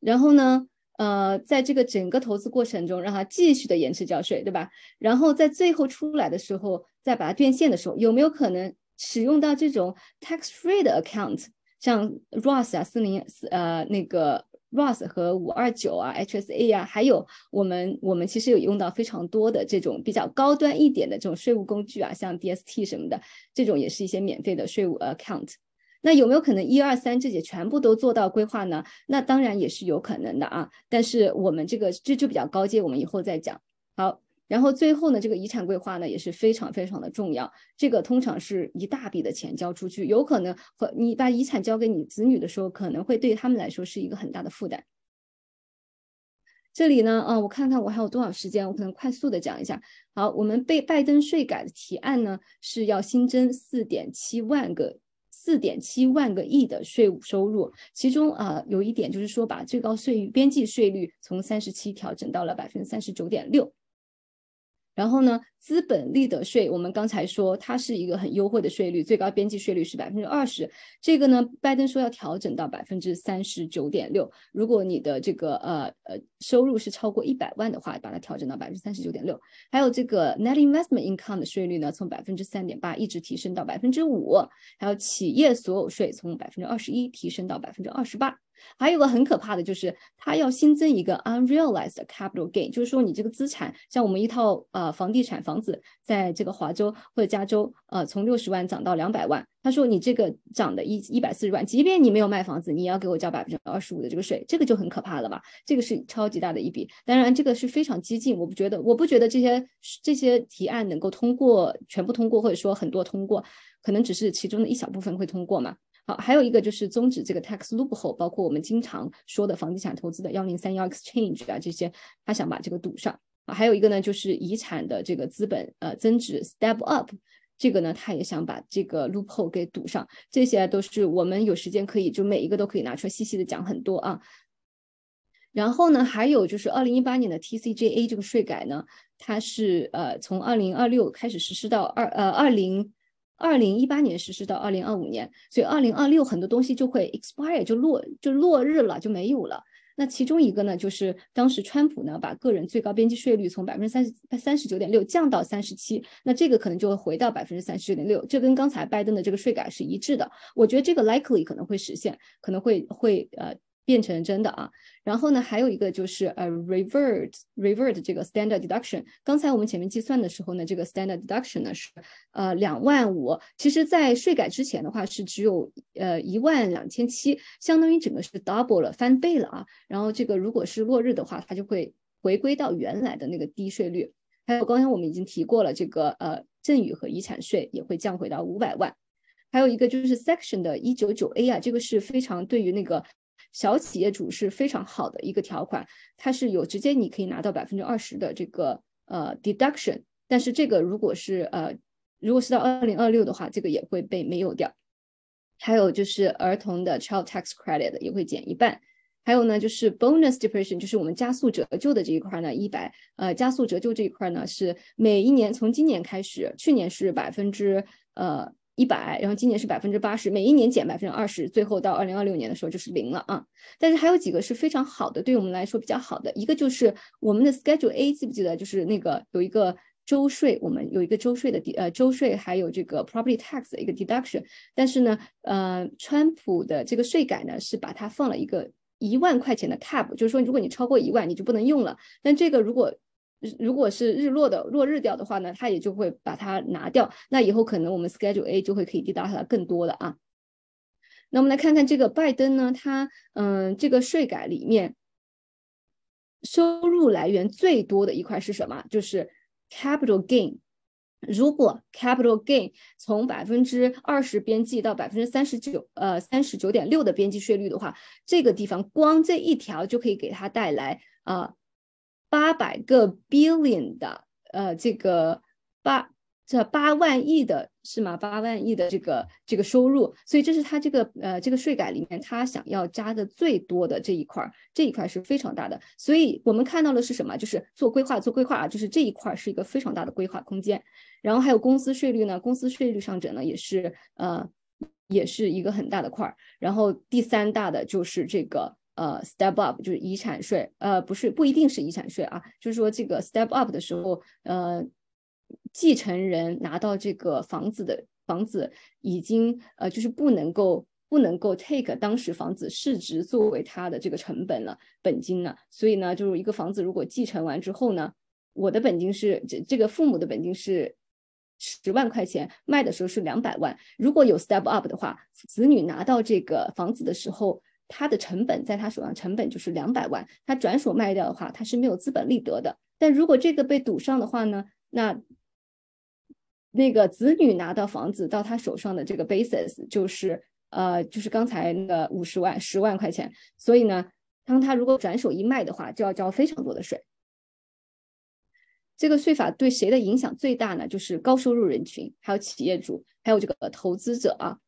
然后呢，呃，在这个整个投资过程中，让它继续的延迟交税，对吧？然后在最后出来的时候，再把它变现的时候，有没有可能使用到这种 tax free 的 account，像 Roth 啊、四零四呃那个 Roth 和五二九啊、HSA 啊，还有我们我们其实有用到非常多的这种比较高端一点的这种税务工具啊，像 DST 什么的，这种也是一些免费的税务 account。那有没有可能一二三这些全部都做到规划呢？那当然也是有可能的啊。但是我们这个这就比较高阶，我们以后再讲。好，然后最后呢，这个遗产规划呢也是非常非常的重要。这个通常是一大笔的钱交出去，有可能和你把遗产交给你子女的时候，可能会对他们来说是一个很大的负担。这里呢，啊，我看看我还有多少时间，我可能快速的讲一下。好，我们被拜登税改的提案呢是要新增四点七万个。四点七万个亿的税务收入，其中啊有一点就是说，把最高税边际税率从三十七调整到了百分之三十九点六。然后呢，资本利得税，我们刚才说它是一个很优惠的税率，最高边际税率是百分之二十。这个呢，拜登说要调整到百分之三十九点六。如果你的这个呃呃收入是超过一百万的话，把它调整到百分之三十九点六。还有这个 net investment income 的税率呢，从百分之三点八一直提升到百分之五。还有企业所有税从百分之二十一提升到百分之二十八。还有个很可怕的就是，它要新增一个 unrealized capital gain，就是说你这个资产，像我们一套呃房地产房子，在这个华州或者加州，呃，从六十万涨到两百万，他说你这个涨的一一百四十万，即便你没有卖房子，你也要给我交百分之二十五的这个税，这个就很可怕了吧？这个是超级大的一笔，当然这个是非常激进，我不觉得，我不觉得这些这些提案能够通过，全部通过，或者说很多通过，可能只是其中的一小部分会通过嘛。好，还有一个就是终止这个 tax loophole，包括我们经常说的房地产投资的幺零三幺 exchange 啊这些，他想把这个堵上啊。还有一个呢，就是遗产的这个资本呃增值 step up，这个呢他也想把这个 loophole 给堵上。这些都是我们有时间可以就每一个都可以拿出来细细的讲很多啊。然后呢，还有就是二零一八年的 TCJA 这个税改呢，它是呃从二零二六开始实施到二呃二零。二零一八年实施到二零二五年，所以二零二六很多东西就会 expire 就落就落日了就没有了。那其中一个呢，就是当时川普呢把个人最高边际税率从百分之三十三十九点六降到三十七，那这个可能就会回到百分之三十九点六，这跟刚才拜登的这个税改是一致的。我觉得这个 likely 可能会实现，可能会会呃。变成真的啊，然后呢，还有一个就是呃，revert revert 这个 standard deduction。刚才我们前面计算的时候呢，这个 standard deduction 呢是呃两万五，其实在税改之前的话是只有呃一万两千七，相当于整个是 double 了，翻倍了啊。然后这个如果是落日的话，它就会回归到原来的那个低税率。还有刚才我们已经提过了，这个呃赠与和遗产税也会降回到五百万。还有一个就是 section 的一九九 A 啊，这个是非常对于那个小企业主是非常好的一个条款，它是有直接你可以拿到百分之二十的这个呃 deduction，但是这个如果是呃如果是到二零二六的话，这个也会被没有掉。还有就是儿童的 child tax credit 也会减一半。还有呢，就是 bonus depreciation，就是我们加速折旧的这一块呢，一百呃加速折旧这一块呢是每一年从今年开始，去年是百分之呃一百，然后今年是百分之八十，每一年减百分之二十，最后到二零二六年的时候就是零了啊。但是还有几个是非常好的，对我们来说比较好的，一个就是我们的 Schedule A，记不记得？就是那个有一个州税，我们有一个州税的抵呃州税，还有这个 property tax 的一个 deduction。但是呢，呃，川普的这个税改呢是把它放了一个。一万块钱的 cap，就是说，如果你超过一万，你就不能用了。但这个如果如果是日落的落日掉的话呢，它也就会把它拿掉。那以后可能我们 Schedule A 就会可以抵达它更多的啊。那我们来看看这个拜登呢，他嗯，这个税改里面收入来源最多的一块是什么？就是 capital gain。如果 capital gain 从百分之二十边际到百分之三十九，呃，三十九点六的边际税率的话，这个地方光这一条就可以给它带来啊八百个 billion 的呃这个八。这八万亿的是吗？八万亿的这个这个收入，所以这是他这个呃这个税改里面他想要加的最多的这一块儿，这一块是非常大的。所以我们看到的是什么？就是做规划，做规划啊，就是这一块是一个非常大的规划空间。然后还有公司税率呢，公司税率上涨呢也是呃也是一个很大的块儿。然后第三大的就是这个呃 step up，就是遗产税，呃不是不一定是遗产税啊，就是说这个 step up 的时候呃。继承人拿到这个房子的房子已经呃，就是不能够不能够 take 当时房子市值作为他的这个成本了本金了，所以呢，就是一个房子如果继承完之后呢，我的本金是这这个父母的本金是十万块钱，卖的时候是两百万，如果有 step up 的话，子女拿到这个房子的时候，他的成本在他手上成本就是两百万，他转手卖掉的话，他是没有资本利得的，但如果这个被堵上的话呢，那那个子女拿到房子到他手上的这个 basis 就是呃就是刚才那个五十万十万块钱，所以呢，当他如果转手一卖的话，就要交非常多的税。这个税法对谁的影响最大呢？就是高收入人群，还有企业主，还有这个投资者啊。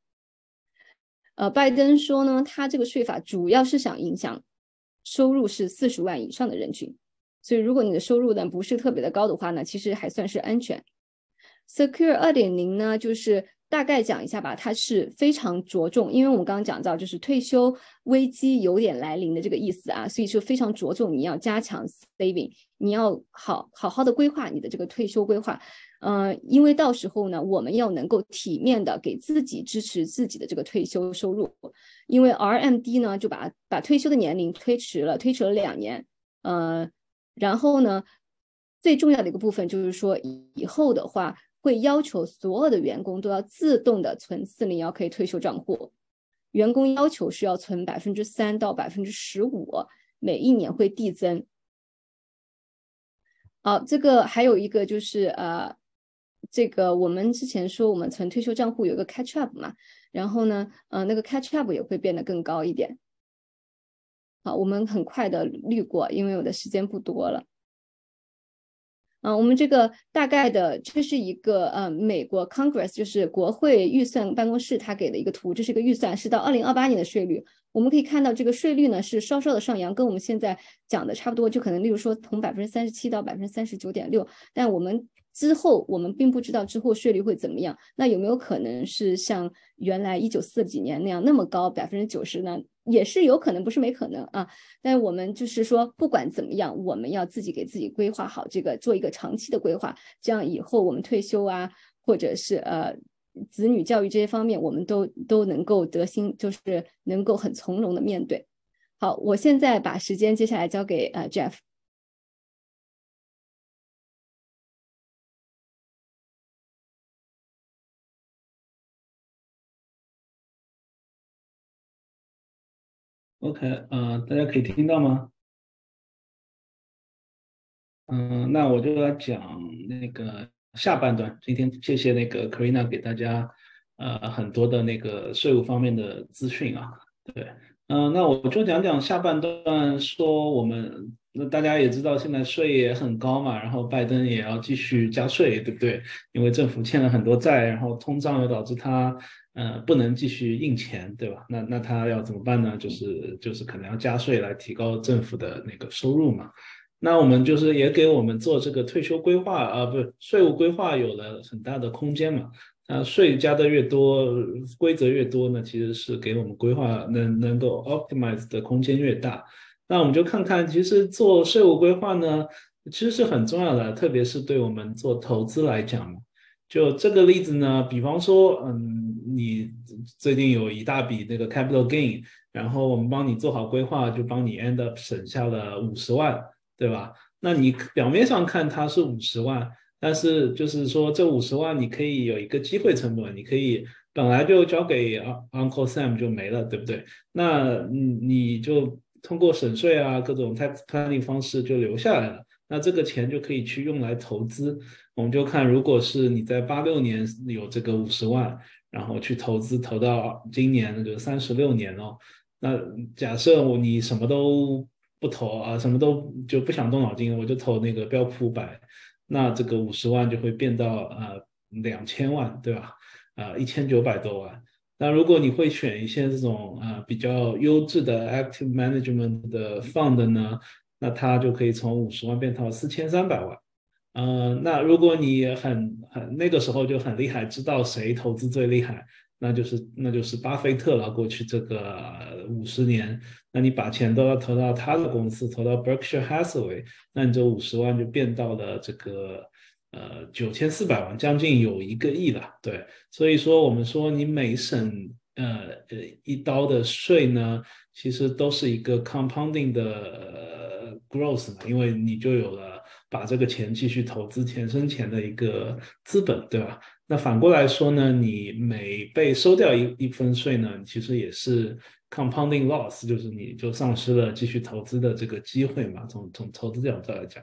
呃，拜登说呢，他这个税法主要是想影响收入是四十万以上的人群，所以如果你的收入呢不是特别的高的话呢，其实还算是安全。Secure 二点零呢，就是大概讲一下吧，它是非常着重，因为我们刚刚讲到，就是退休危机有点来临的这个意思啊，所以就非常着重你要加强 saving，你要好好好的规划你的这个退休规划，嗯，因为到时候呢，我们要能够体面的给自己支持自己的这个退休收入，因为 RMD 呢就把把退休的年龄推迟了，推迟了两年，呃，然后呢，最重要的一个部分就是说以后的话。会要求所有的员工都要自动的存四零幺 K 退休账户，员工要求是要存百分之三到百分之十五，每一年会递增。好，这个还有一个就是呃，这个我们之前说我们存退休账户有个 catch up 嘛，然后呢，呃，那个 catch up 也会变得更高一点。好，我们很快的滤过，因为我的时间不多了。啊，我们这个大概的，这是一个呃，美国 Congress 就是国会预算办公室他给的一个图，这是一个预算，是到二零二八年的税率。我们可以看到这个税率呢是稍稍的上扬，跟我们现在讲的差不多，就可能例如说从百分之三十七到百分之三十九点六，但我们。之后我们并不知道之后税率会怎么样，那有没有可能是像原来一九四几年那样那么高百分之九十呢？也是有可能，不是没可能啊。但我们就是说，不管怎么样，我们要自己给自己规划好这个，做一个长期的规划，这样以后我们退休啊，或者是呃子女教育这些方面，我们都都能够得心，就是能够很从容的面对。好，我现在把时间接下来交给呃 Jeff。OK，呃，大家可以听到吗？嗯，那我就要讲那个下半段。今天谢谢那个 Karina 给大家呃很多的那个税务方面的资讯啊。对，嗯，那我就讲讲下半段，说我们那大家也知道，现在税也很高嘛，然后拜登也要继续加税，对不对？因为政府欠了很多债，然后通胀又导致他呃不能继续印钱，对吧？那那他要怎么办呢？就是就是可能要加税来提高政府的那个收入嘛。那我们就是也给我们做这个退休规划啊，不是税务规划有了很大的空间嘛。那税加的越多，规则越多呢，其实是给我们规划能能够 optimize 的空间越大。那我们就看看，其实做税务规划呢，其实是很重要的，特别是对我们做投资来讲嘛。就这个例子呢，比方说，嗯，你最近有一大笔那个 capital gain，然后我们帮你做好规划，就帮你 end up 省下了五十万，对吧？那你表面上看它是五十万。但是就是说，这五十万你可以有一个机会成本，你可以本来就交给 Uncle Sam 就没了，对不对？那你你就通过省税啊，各种 tax planning 方式就留下来了。那这个钱就可以去用来投资。我们就看，如果是你在八六年有这个五十万，然后去投资，投到今年那个三十六年哦。那假设我你什么都不投啊，什么都就不想动脑筋，我就投那个标普五百。那这个五十万就会变到呃两千万，对吧？啊，一千九百多万。那如果你会选一些这种啊比较优质的 active management 的 fund 呢，那它就可以从五十万变到四千三百万。呃，那如果你很很那个时候就很厉害，知道谁投资最厉害。那就是那就是巴菲特了。过去这个五十年，那你把钱都要投到他的公司，投到 Berkshire Hathaway，那你这五十万就变到了这个呃九千四百万，将近有一个亿了。对，所以说我们说你每省呃呃一刀的税呢，其实都是一个 compounding 的 growth 嘛，因为你就有了把这个钱继续投资钱生钱的一个资本，对吧？那反过来说呢，你每被收掉一一分税呢，其实也是 compounding loss，就是你就丧失了继续投资的这个机会嘛。从从投资角度来讲，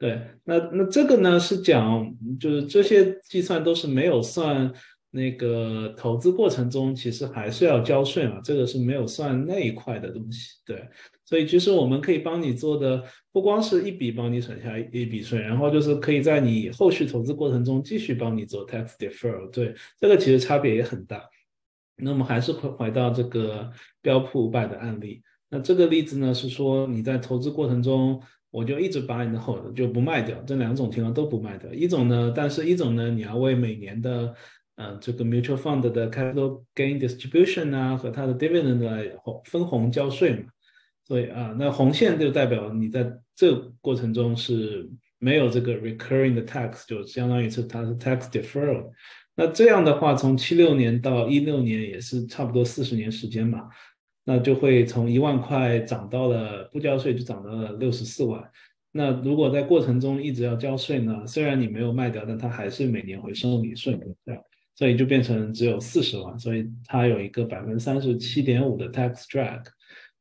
对，那那这个呢是讲，就是这些计算都是没有算那个投资过程中，其实还是要交税嘛，这个是没有算那一块的东西，对。所以其实我们可以帮你做的不光是一笔帮你省下一笔税，然后就是可以在你后续投资过程中继续帮你做 tax defer。对，这个其实差别也很大。那么还是回回到这个标普五百的案例。那这个例子呢是说你在投资过程中，我就一直把你的 hold 就不卖掉，这两种情况都不卖掉。一种呢，但是一种呢，你要为每年的呃这个 mutual fund 的 capital gain distribution 啊和它的 dividend 来分红交税嘛。所以啊，那红线就代表你在这个过程中是没有这个 recurring 的 tax，就相当于是它是 tax deferral。那这样的话，从七六年到一六年也是差不多四十年时间嘛，那就会从一万块涨到了不交税就涨到了六十四万。那如果在过程中一直要交税呢，虽然你没有卖掉，但它还是每年会收你税，这样，所以就变成只有四十万，所以它有一个百分之三十七点五的 tax drag。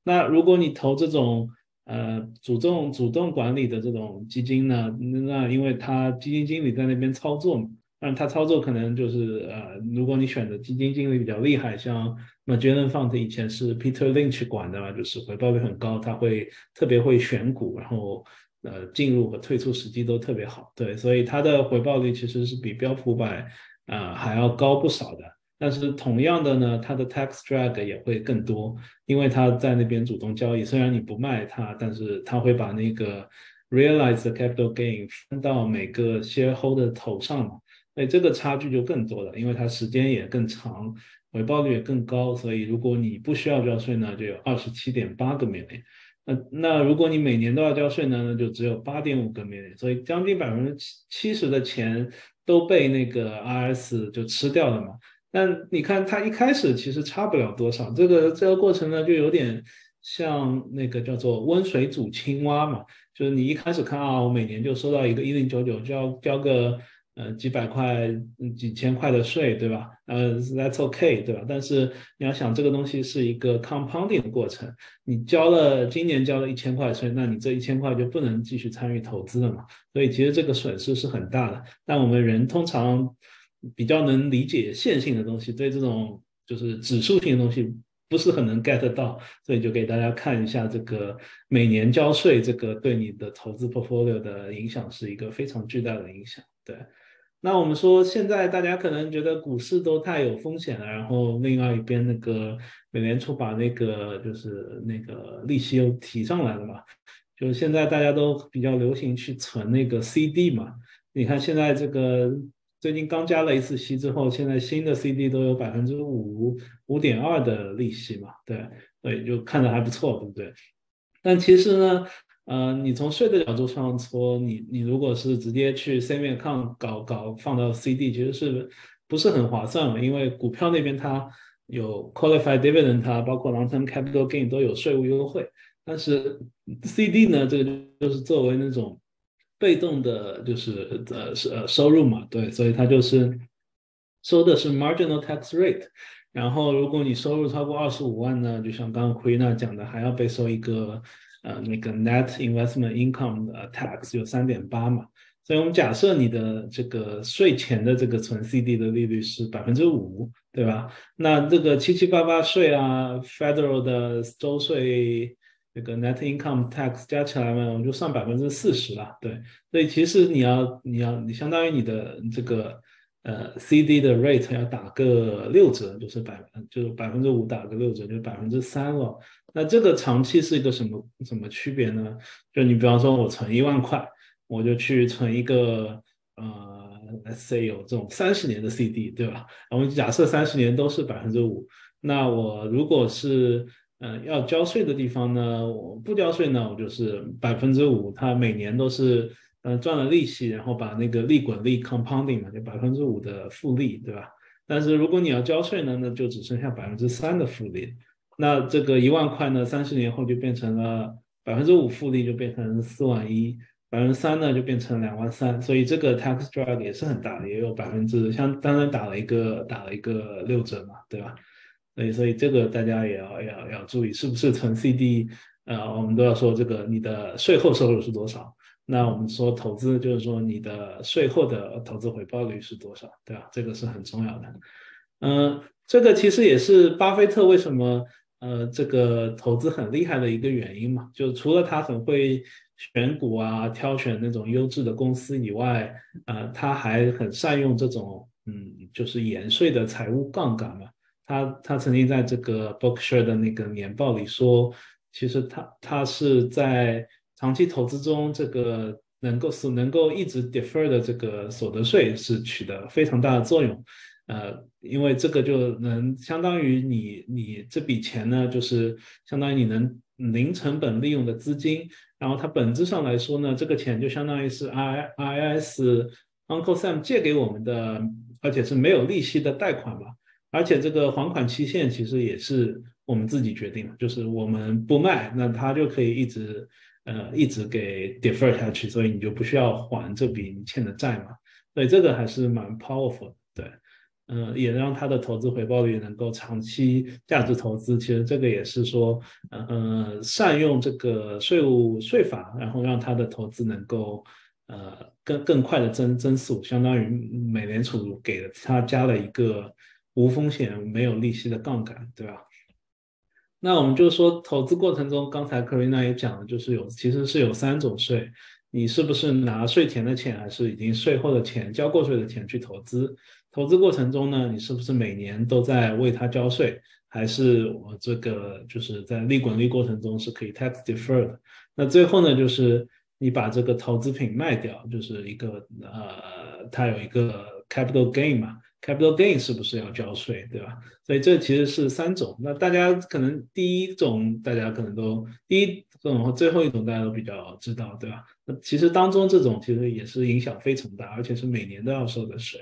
那如果你投这种呃主动主动管理的这种基金呢，那因为他基金经理在那边操作嘛，那他操作可能就是呃，如果你选的基金经理比较厉害，像 Magellan Fund 以前是 Peter Lynch 管的嘛，就是回报率很高，他会特别会选股，然后呃进入和退出时机都特别好，对，所以它的回报率其实是比标普百啊还要高不少的。但是同样的呢，它的 tax drag 也会更多，因为它在那边主动交易。虽然你不卖它，但是它会把那个 realized capital gain 分到每个 shareholder 头上嘛，所以这个差距就更多了，因为它时间也更长，回报率也更高。所以如果你不需要交税呢，就有二十七点八个 million。那那如果你每年都要交税呢，那就只有八点五个 million。所以将近百分之七七十的钱都被那个 RS 就吃掉了嘛。但你看，它一开始其实差不了多少，这个这个过程呢，就有点像那个叫做温水煮青蛙嘛，就是你一开始看啊，我每年就收到一个一零九九，就要交个呃几百块、几千块的税，对吧？呃，That's OK，对吧？但是你要想，这个东西是一个 compounding 的过程，你交了今年交了一千块税，那你这一千块就不能继续参与投资了嘛，所以其实这个损失是很大的。但我们人通常。比较能理解线性的东西，对这种就是指数性的东西不是很能 get 到，所以就给大家看一下这个每年交税，这个对你的投资 portfolio 的影响是一个非常巨大的影响。对，那我们说现在大家可能觉得股市都太有风险了，然后另外一边那个美联储把那个就是那个利息又提上来了嘛，就是现在大家都比较流行去存那个 CD 嘛，你看现在这个。最近刚加了一次息之后，现在新的 CD 都有百分之五五点二的利息嘛？对，所以就看着还不错，对不对？但其实呢，呃，你从税的角度上说，你你如果是直接去 C 面抗搞搞放到 CD，其实是不是很划算嘛？因为股票那边它有 qualified dividend，它包括 long term capital gain 都有税务优惠，但是 CD 呢，这个就是作为那种。被动的就是呃是呃收入嘛，对，所以它就是收的是 marginal tax rate，然后如果你收入超过二十五万呢，就像刚刚奎娜讲的，还要被收一个呃那个 net investment income 的 tax，有三点八嘛，所以我们假设你的这个税前的这个存 CD 的利率是百分之五，对吧？那这个七七八八税啊，federal 的州税。这个 net income tax 加起来嘛，我们就算百分之四十了，对，所以其实你要你要你相当于你的这个呃 CD 的 rate 要打个六折，就是百分就是百分之五打个六折，就百分之三了。那这个长期是一个什么什么区别呢？就你比方说我存一万块，我就去存一个呃 say 有这种三十年的 CD，对吧？我们假设三十年都是百分之五，那我如果是嗯，要交税的地方呢，我不交税呢，我就是百分之五，它每年都是呃赚了利息，然后把那个利滚利 compounding 嘛，就百分之五的复利，对吧？但是如果你要交税呢，那就只剩下百分之三的复利，那这个一万块呢，三十年后就变成了百分之五复利，就变成四万一，百分之三呢就变成两万三，所以这个 tax drag 也是很大的，也有百分之，像当然打了一个打了一个六折嘛，对吧？所以，所以这个大家也要要要注意，是不是存 CD？呃，我们都要说这个你的税后收入是多少？那我们说投资就是说你的税后的投资回报率是多少，对吧？这个是很重要的。嗯，这个其实也是巴菲特为什么呃这个投资很厉害的一个原因嘛，就除了他很会选股啊，挑选那种优质的公司以外，呃，他还很善用这种嗯，就是延税的财务杠杆嘛。他他曾经在这个 Bookshare 的那个年报里说，其实他他是在长期投资中，这个能够是能够一直 defer 的这个所得税是取得非常大的作用，呃，因为这个就能相当于你你这笔钱呢，就是相当于你能零成本利用的资金，然后它本质上来说呢，这个钱就相当于是 I I S Uncle Sam 借给我们的，而且是没有利息的贷款嘛。而且这个还款期限其实也是我们自己决定的，就是我们不卖，那他就可以一直呃一直给 defer 下去，所以你就不需要还这笔你欠的债嘛。所以这个还是蛮 powerful 的对，嗯，也让他的投资回报率能够长期价值投资。其实这个也是说，呃，善用这个税务税法，然后让他的投资能够呃更更快的增增速，相当于美联储给了他加了一个。无风险、没有利息的杠杆，对吧？那我们就说，投资过程中，刚才克瑞娜也讲了，就是有其实是有三种税，你是不是拿税前的钱，还是已经税后的钱、交过税的钱去投资？投资过程中呢，你是不是每年都在为它交税，还是我这个就是在利滚利过程中是可以 tax deferred？那最后呢，就是你把这个投资品卖掉，就是一个呃，它有一个 capital gain 嘛。Capital gain 是不是要交税，对吧？所以这其实是三种。那大家可能第一种大家可能都第一种和最后一种大家都比较知道，对吧？那其实当中这种其实也是影响非常大，而且是每年都要收的税。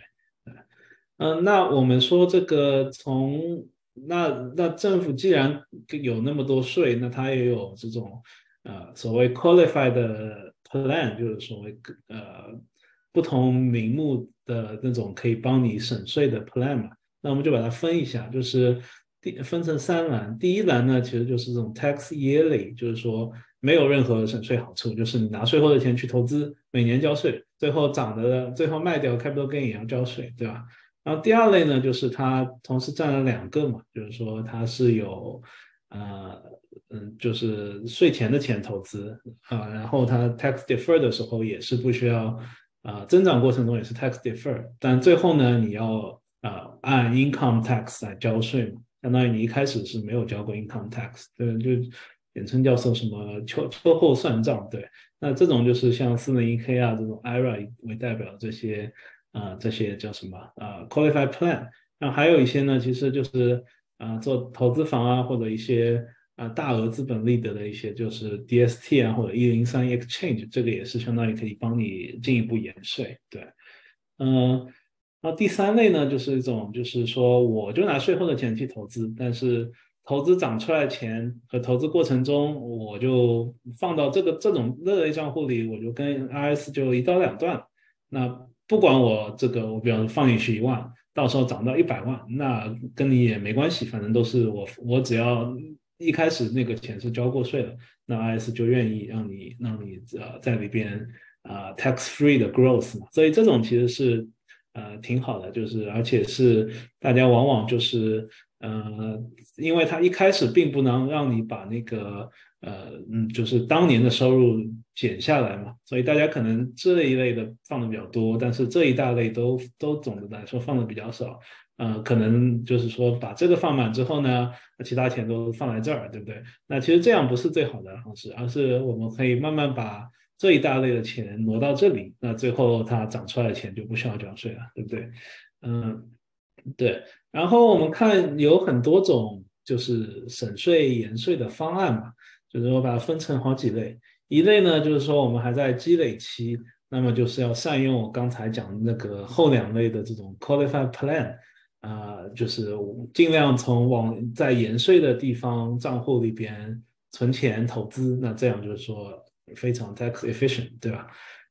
嗯，那我们说这个从那那政府既然有那么多税，那它也有这种呃所谓 qualified plan，就是所谓呃。不同名目的那种可以帮你省税的 plan 嘛，那我们就把它分一下，就是第分成三栏。第一栏呢，其实就是这种 tax yearly，就是说没有任何省税好处，就是你拿税后的钱去投资，每年交税，最后涨的最后卖掉 capital gain 也要交税，对吧？然后第二类呢，就是它同时占了两个嘛，就是说它是有呃嗯，就是税前的钱投资啊，然后它 tax defer 的时候也是不需要啊，增长过程中也是 tax defer，但最后呢，你要啊按 income tax 来交税嘛，相当于你一开始是没有交过 income tax，对，就简称叫做什么秋秋后算账，对，那这种就是像四零一 k 啊这种 IRA 为代表这些。啊，这些叫什么啊？Qualified Plan，那还有一些呢，其实就是啊，做投资房啊，或者一些啊大额资本利得的一些，就是 DST 啊，或者一零三 Exchange，这个也是相当于可以帮你进一步延税。对，嗯，然后第三类呢，就是一种，就是说我就拿税后的钱去投资，但是投资涨出来钱和投资过程中，我就放到这个这种热类账户里，我就跟 RS 就一刀两断。那不管我这个，我比方说放进去一万，到时候涨到一百万，那跟你也没关系，反正都是我，我只要一开始那个钱是交过税的，那 IS 就愿意让你让你呃在里边啊 tax free 的 growth 嘛，所以这种其实是呃挺好的，就是而且是大家往往就是呃，因为它一开始并不能让你把那个。呃嗯，就是当年的收入减下来嘛，所以大家可能这一类的放的比较多，但是这一大类都都总的来说放的比较少。呃，可能就是说把这个放满之后呢，其他钱都放在这儿，对不对？那其实这样不是最好的方式，而是我们可以慢慢把这一大类的钱挪到这里，那最后它涨出来的钱就不需要交税了，对不对？嗯，对。然后我们看有很多种就是省税延税的方案嘛。就是我把它分成好几类，一类呢就是说我们还在积累期，那么就是要善用我刚才讲的那个后两类的这种 qualified plan，啊，就是尽量从往在延税的地方账户里边存钱投资，那这样就是说非常 tax efficient，对吧？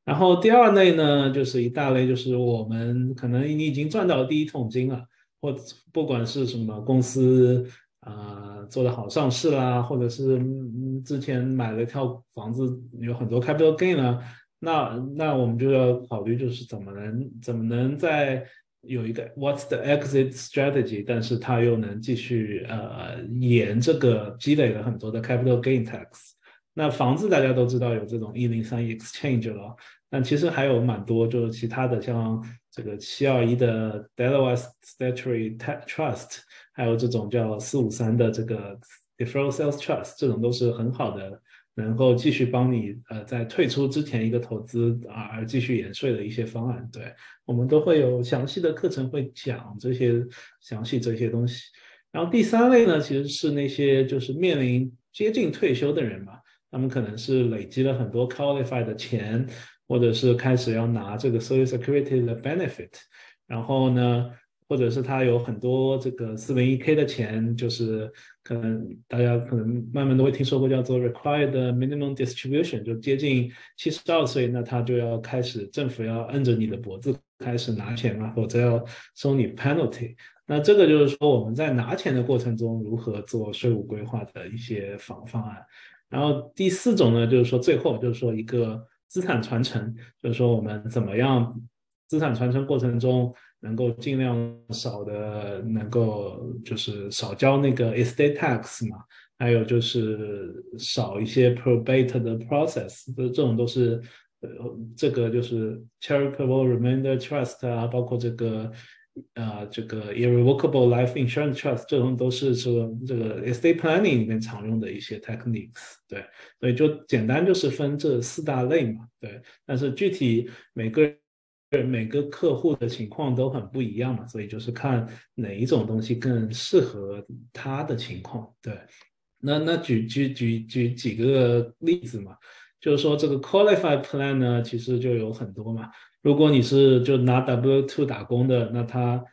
然后第二类呢就是一大类，就是我们可能你已经赚到第一桶金了，或不管是什么公司。啊，做的好上市啦，或者是之前买了一套房子，有很多 capital gain 啦，那那我们就要考虑，就是怎么能怎么能在有一个 what's the exit strategy，但是它又能继续呃沿这个积累了很多的 capital gain tax。那房子大家都知道有这种一零三 exchange 了，但其实还有蛮多就是其他的，像这个七二一的 Delaware Statutory Trust。还有这种叫四五三的这个 deferral sales trust，这种都是很好的，能够继续帮你呃在退出之前一个投资啊而继续延税的一些方案。对我们都会有详细的课程会讲这些详细这些东西。然后第三类呢，其实是那些就是面临接近退休的人嘛，他们可能是累积了很多 qualified 的钱，或者是开始要拿这个 social security 的 benefit，然后呢。或者是他有很多这个四零一 k 的钱，就是可能大家可能慢慢都会听说过叫做 required minimum distribution，就接近七十二岁，那他就要开始政府要摁着你的脖子开始拿钱了，否则要收你 penalty。那这个就是说我们在拿钱的过程中如何做税务规划的一些方方案。然后第四种呢，就是说最后就是说一个资产传承，就是说我们怎么样资产传承过程中。能够尽量少的，能够就是少交那个 estate tax 嘛，还有就是少一些 probate 的 process，这这种都是呃这个就是 charitable remainder trust 啊，包括这个啊这个 irrevocable life insurance trust，这种都是说这个 estate planning 里面常用的一些 techniques，对，所以就简单就是分这四大类嘛，对，但是具体每个人。对每个客户的情况都很不一样嘛，所以就是看哪一种东西更适合他的情况。对，那那举举举举几个例子嘛，就是说这个 qualified plan 呢，其实就有很多嘛。如果你是就拿 W two 打工的，那他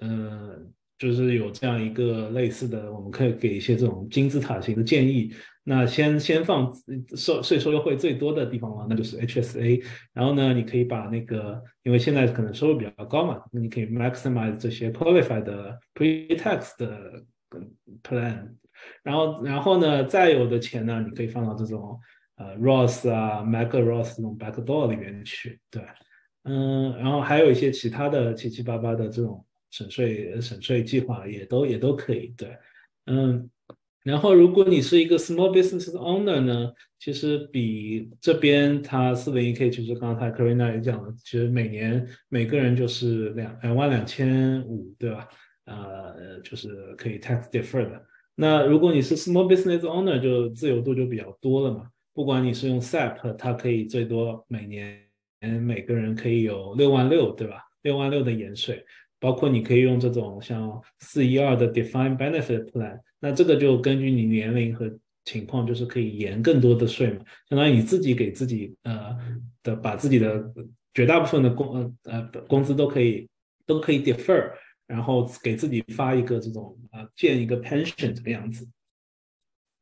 呃就是有这样一个类似的，我们可以给一些这种金字塔型的建议。那先先放收税收优惠最多的地方嘛，那就是 HSA。然后呢，你可以把那个，因为现在可能收入比较高嘛，那你可以 maximize 这些 qualified 的 pre-tax 的 plan。然后，然后呢，再有的钱呢，你可以放到这种呃 Roth 啊、MacRoth 这种 backdoor 里面去。对，嗯，然后还有一些其他的七七八八的这种省税省税计划也都也都可以。对，嗯。然后，如果你是一个 small business owner 呢，其实比这边他四零一 k，就是刚才 Karina 也讲了，其实每年每个人就是两两万两千五，对吧？呃，就是可以 tax defer 的。那如果你是 small business owner，就自由度就比较多了嘛。不管你是用 SAP，它可以最多每年每个人可以有六万六，对吧？六万六的延税。包括你可以用这种像四一二的 defined benefit plan，那这个就根据你年龄和情况，就是可以延更多的税嘛，相当于你自己给自己呃的把自己的绝大部分的工呃呃工资都可以都可以 defer，然后给自己发一个这种啊建一个 pension 这个样子。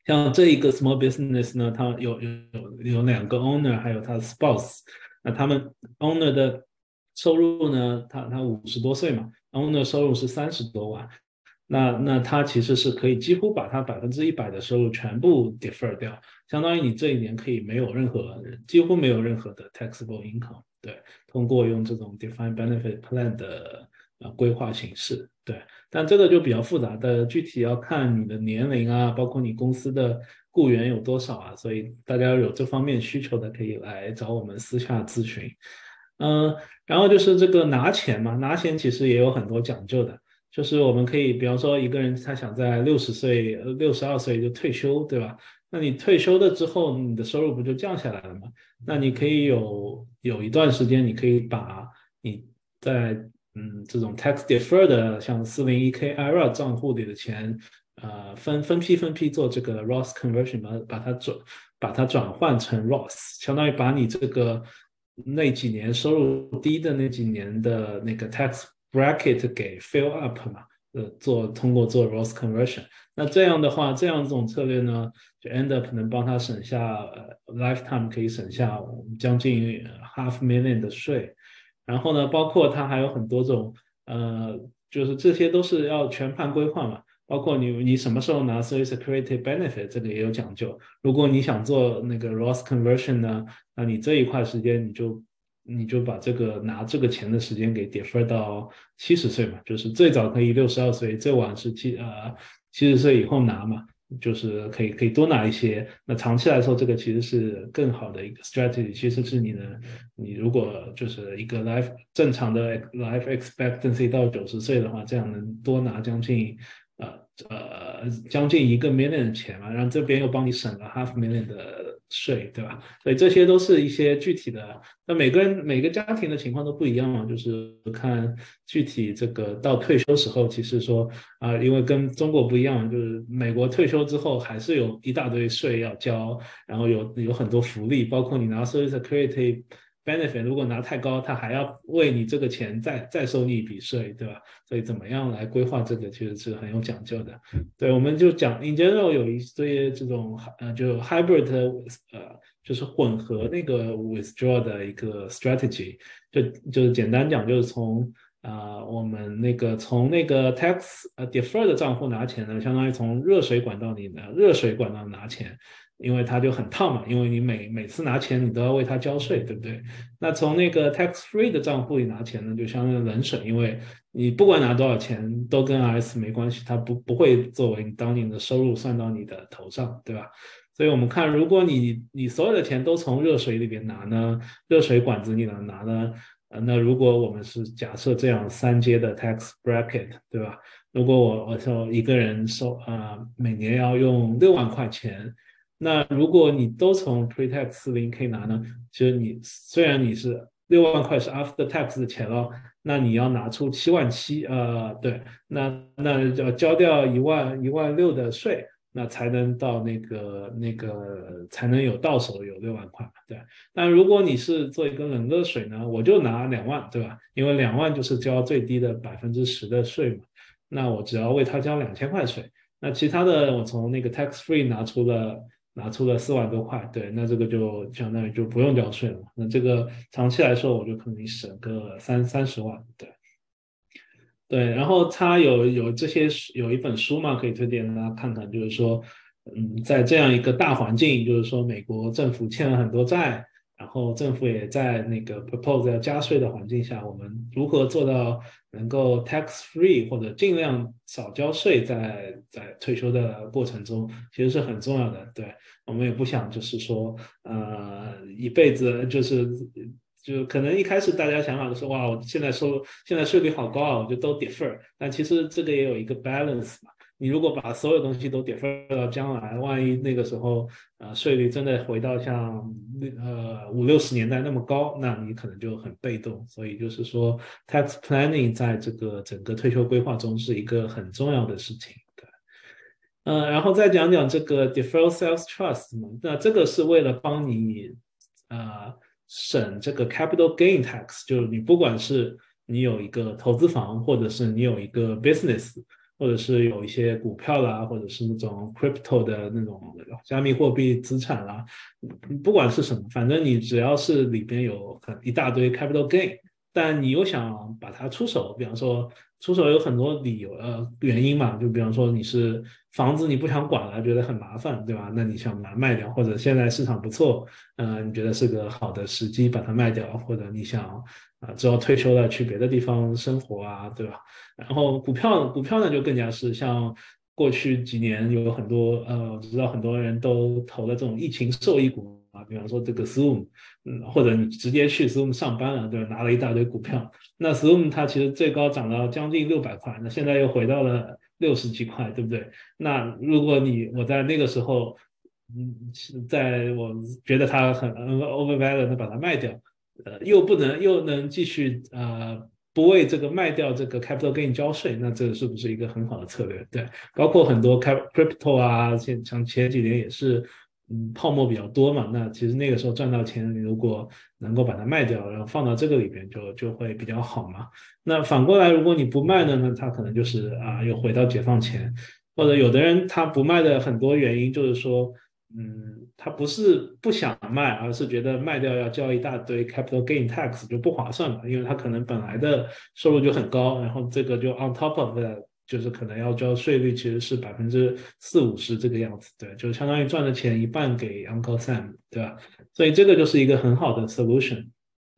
像这一个 small business 呢，它有有有有两个 owner，还有他的 spouse，那他们 owner 的。收入呢？他他五十多岁嘛，，owner，收入是三十多万，那那他其实是可以几乎把他百分之一百的收入全部 defer 掉，相当于你这一年可以没有任何几乎没有任何的 taxable income。对，通过用这种 defined benefit plan 的呃规划形式，对，但这个就比较复杂的，具体要看你的年龄啊，包括你公司的雇员有多少啊，所以大家有这方面需求的可以来找我们私下咨询。嗯，然后就是这个拿钱嘛，拿钱其实也有很多讲究的，就是我们可以，比方说一个人他想在六十岁、六十二岁就退休，对吧？那你退休了之后，你的收入不就降下来了吗？那你可以有有一段时间，你可以把你在嗯这种 tax deferred 的像四零一 k IRA 账户里的钱，呃分分批分批做这个 Roth conversion，把把它转把它转换成 Roth，相当于把你这个。那几年收入低的那几年的那个 tax bracket 给 fill up 嘛，呃，做通过做 Roth conversion，那这样的话，这样这种策略呢，就 end up 能帮他省下呃 lifetime 可以省下将近 half million 的税，然后呢，包括他还有很多种，呃，就是这些都是要全盘规划嘛。包括你，你什么时候拿 Social Security Benefit，这个也有讲究。如果你想做那个 Roth Conversion 呢，那你这一块时间你就你就把这个拿这个钱的时间给 defer 到七十岁嘛，就是最早可以六十二岁，最晚是七呃七十岁以后拿嘛，就是可以可以多拿一些。那长期来说，这个其实是更好的一个 strategy。其实是你的，你如果就是一个 life 正常的 life expectancy 到九十岁的话，这样能多拿将近。呃，将近一个 million 的钱嘛，然后这边又帮你省了 half million 的税，对吧？所以这些都是一些具体的。那每个人每个家庭的情况都不一样嘛，就是看具体这个到退休时候，其实说啊，因为跟中国不一样，就是美国退休之后还是有一大堆税要交，然后有有很多福利，包括你拿 social security。Benefit 如果拿太高，他还要为你这个钱再再收你一笔税，对吧？所以怎么样来规划这个，其实是很有讲究的。对，我们就讲 in general 有一些这种呃，就 hybrid 呃，就是混合那个 withdraw 的一个 strategy，就就是简单讲，就是从啊我们那个从那个 tax 呃 defer 的账户拿钱呢，相当于从热水管道里的热水管道拿钱。因为它就很烫嘛，因为你每每次拿钱，你都要为它交税，对不对？那从那个 tax free 的账户里拿钱呢，就相当于冷水，因为你不管拿多少钱，都跟 RS 没关系，它不不会作为你当年的收入算到你的头上，对吧？所以我们看，如果你你所有的钱都从热水里边拿呢，热水管子里能拿呢，呃，那如果我们是假设这样三阶的 tax bracket，对吧？如果我我说一个人收啊，每年要用六万块钱。那如果你都从 pre-tax 四零 k 拿呢？其实你虽然你是六万块是 after tax 的钱了，那你要拿出七万七，呃，对，那那要交掉一万一万六的税，那才能到那个那个才能有到手有六万块，对。但如果你是做一个冷热水呢，我就拿两万，对吧？因为两万就是交最低的百分之十的税嘛，那我只要为他交两千块税，那其他的我从那个 tax free 拿出了。拿出了四万多块，对，那这个就相当于就不用交税了。那这个长期来说，我就可能省个三三十万，对，对。然后他有有这些有一本书嘛，可以推荐大家看看，就是说，嗯，在这样一个大环境，就是说美国政府欠了很多债，然后政府也在那个 propose 要加税的环境下，我们如何做到能够 tax free 或者尽量少交税，在在退休的过程中，其实是很重要的。对我们也不想就是说，呃，一辈子就是就可能一开始大家想法都是哇，我现在收现在税率好高啊，我就都 defer，但其实这个也有一个 balance 嘛。你如果把所有东西都 defer 到将来，万一那个时候，呃，税率真的回到像呃五六十年代那么高，那你可能就很被动。所以就是说，tax planning 在这个整个退休规划中是一个很重要的事情。对，呃，然后再讲讲这个 deferred sales trust 嘛，那这个是为了帮你呃省这个 capital gain tax，就是你不管是你有一个投资房，或者是你有一个 business。或者是有一些股票啦，或者是那种 crypto 的那种加密货币资产啦，不管是什么，反正你只要是里边有很一大堆 capital gain，但你又想把它出手，比方说出手有很多理由呃原因嘛，就比方说你是房子你不想管了，觉得很麻烦，对吧？那你想把它卖掉，或者现在市场不错，呃，你觉得是个好的时机把它卖掉，或者你想。啊，之后退休了去别的地方生活啊，对吧？然后股票，股票呢就更加是像过去几年有很多呃，我知道很多人都投了这种疫情受益股啊，比方说这个 Zoom，嗯，或者你直接去 Zoom 上班了，对吧？拿了一大堆股票，那 Zoom 它其实最高涨到将近六百块，那现在又回到了六十几块，对不对？那如果你我在那个时候，嗯，在我觉得它很 overvalued，那把它卖掉。呃，又不能又能继续呃不为这个卖掉这个 capital gain 交税，那这是不是一个很好的策略？对，包括很多 cap crypto 啊，像像前几年也是泡沫比较多嘛，那其实那个时候赚到钱，如果能够把它卖掉，然后放到这个里边，就就会比较好嘛。那反过来，如果你不卖的呢，那它可能就是啊又回到解放前，或者有的人他不卖的很多原因就是说。嗯，他不是不想卖，而是觉得卖掉要交一大堆 capital gain tax 就不划算了，因为他可能本来的收入就很高，然后这个就 on top of that，就是可能要交税率其实是百分之四五十这个样子，对，就相当于赚的钱一半给 Uncle Sam，对吧？所以这个就是一个很好的 solution。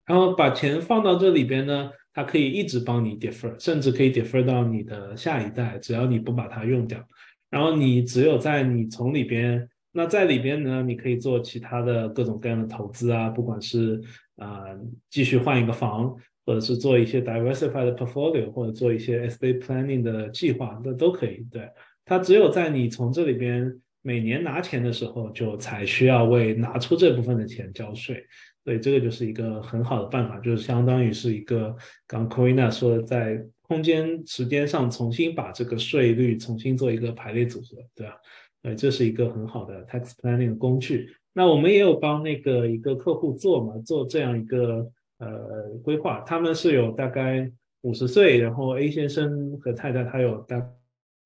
然后把钱放到这里边呢，它可以一直帮你 defer，甚至可以 defer 到你的下一代，只要你不把它用掉。然后你只有在你从里边。那在里边呢，你可以做其他的各种各样的投资啊，不管是啊继续换一个房，或者是做一些 diversified portfolio，或者做一些 estate planning 的计划，那都可以。对，它只有在你从这里边每年拿钱的时候，就才需要为拿出这部分的钱交税。所以这个就是一个很好的办法，就是相当于是一个刚 Corina 说的，在空间时间上重新把这个税率重新做一个排列组合，对吧？呃，这是一个很好的 tax planning 的工具。那我们也有帮那个一个客户做嘛，做这样一个呃规划。他们是有大概五十岁，然后 A 先生和太太他有大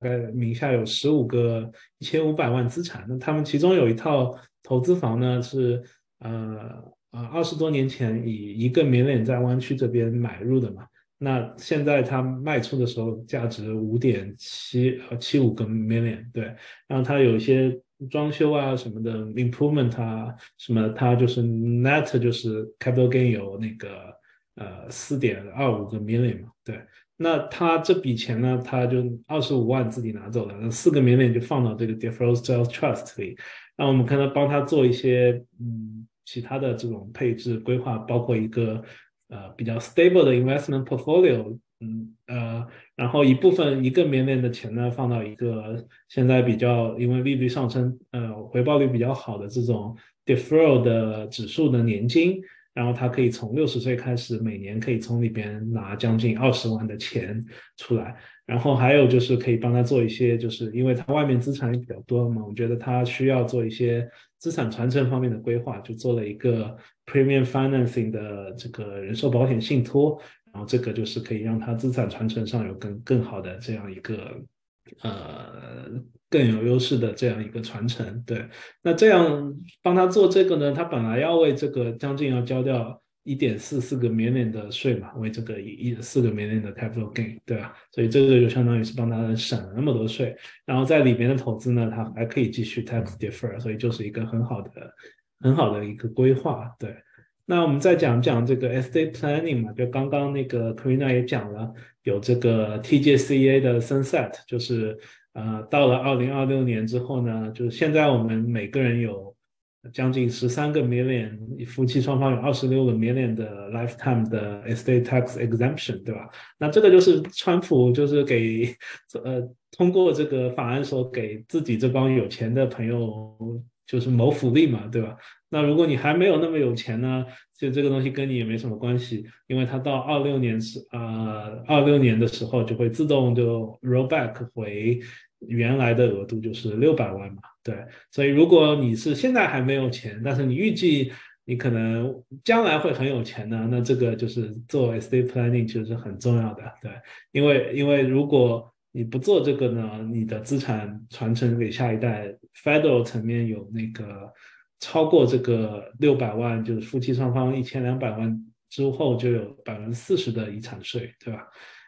概名下有十五个一千五百万资产。那他们其中有一套投资房呢，是呃呃二十多年前以一个 million 在湾区这边买入的嘛。那现在他卖出的时候价值五点七呃七五个 million，对，然后他有一些装修啊什么的 improvement 啊什么，它就是 net 就是 capital gain 有那个呃四点二五个 million 嘛，对，那他这笔钱呢，他就二十五万自己拿走了，那四个 million 就放到这个 deferred sales trust 里，那我们可能帮他做一些嗯其他的这种配置规划，包括一个。呃，比较 stable 的 investment portfolio，嗯呃，然后一部分一个 million 的钱呢，放到一个现在比较因为利率上升，呃，回报率比较好的这种 deferred 的指数的年金，然后他可以从六十岁开始，每年可以从里边拿将近二十万的钱出来，然后还有就是可以帮他做一些，就是因为他外面资产也比较多嘛，我觉得他需要做一些。资产传承方面的规划，就做了一个 premium financing 的这个人寿保险信托，然后这个就是可以让他资产传承上有更更好的这样一个呃更有优势的这样一个传承。对，那这样帮他做这个呢，他本来要为这个将近要交掉。一点四四个 million 的税嘛，为这个一四个 million 的 capital gain，对吧？所以这个就相当于是帮他省了那么多税，然后在里面的投资呢，他还可以继续 tax defer，所以就是一个很好的很好的一个规划，对。那我们再讲讲这个 estate planning 嘛，就刚刚那个 Karina 也讲了，有这个 TJCA 的 sunset，就是呃到了二零二六年之后呢，就是现在我们每个人有将近十三个 million，夫妻双方有二十六个 million 的 lifetime 的 estate tax exemption，对吧？那这个就是川普就是给 呃通过这个法案说给自己这帮有钱的朋友就是谋福利嘛，对吧？那如果你还没有那么有钱呢，就这个东西跟你也没什么关系，因为它到二六年是呃二六年的时候就会自动就 roll back 回原来的额度，就是六百万嘛，对。所以如果你是现在还没有钱，但是你预计你可能将来会很有钱呢，那这个就是做 estate planning 其实是很重要的，对。因为因为如果你不做这个呢，你的资产传承给下一代，federal 层面有那个。超过这个六百万，就是夫妻双方一千两百万之后，就有百分之四十的遗产税，对吧？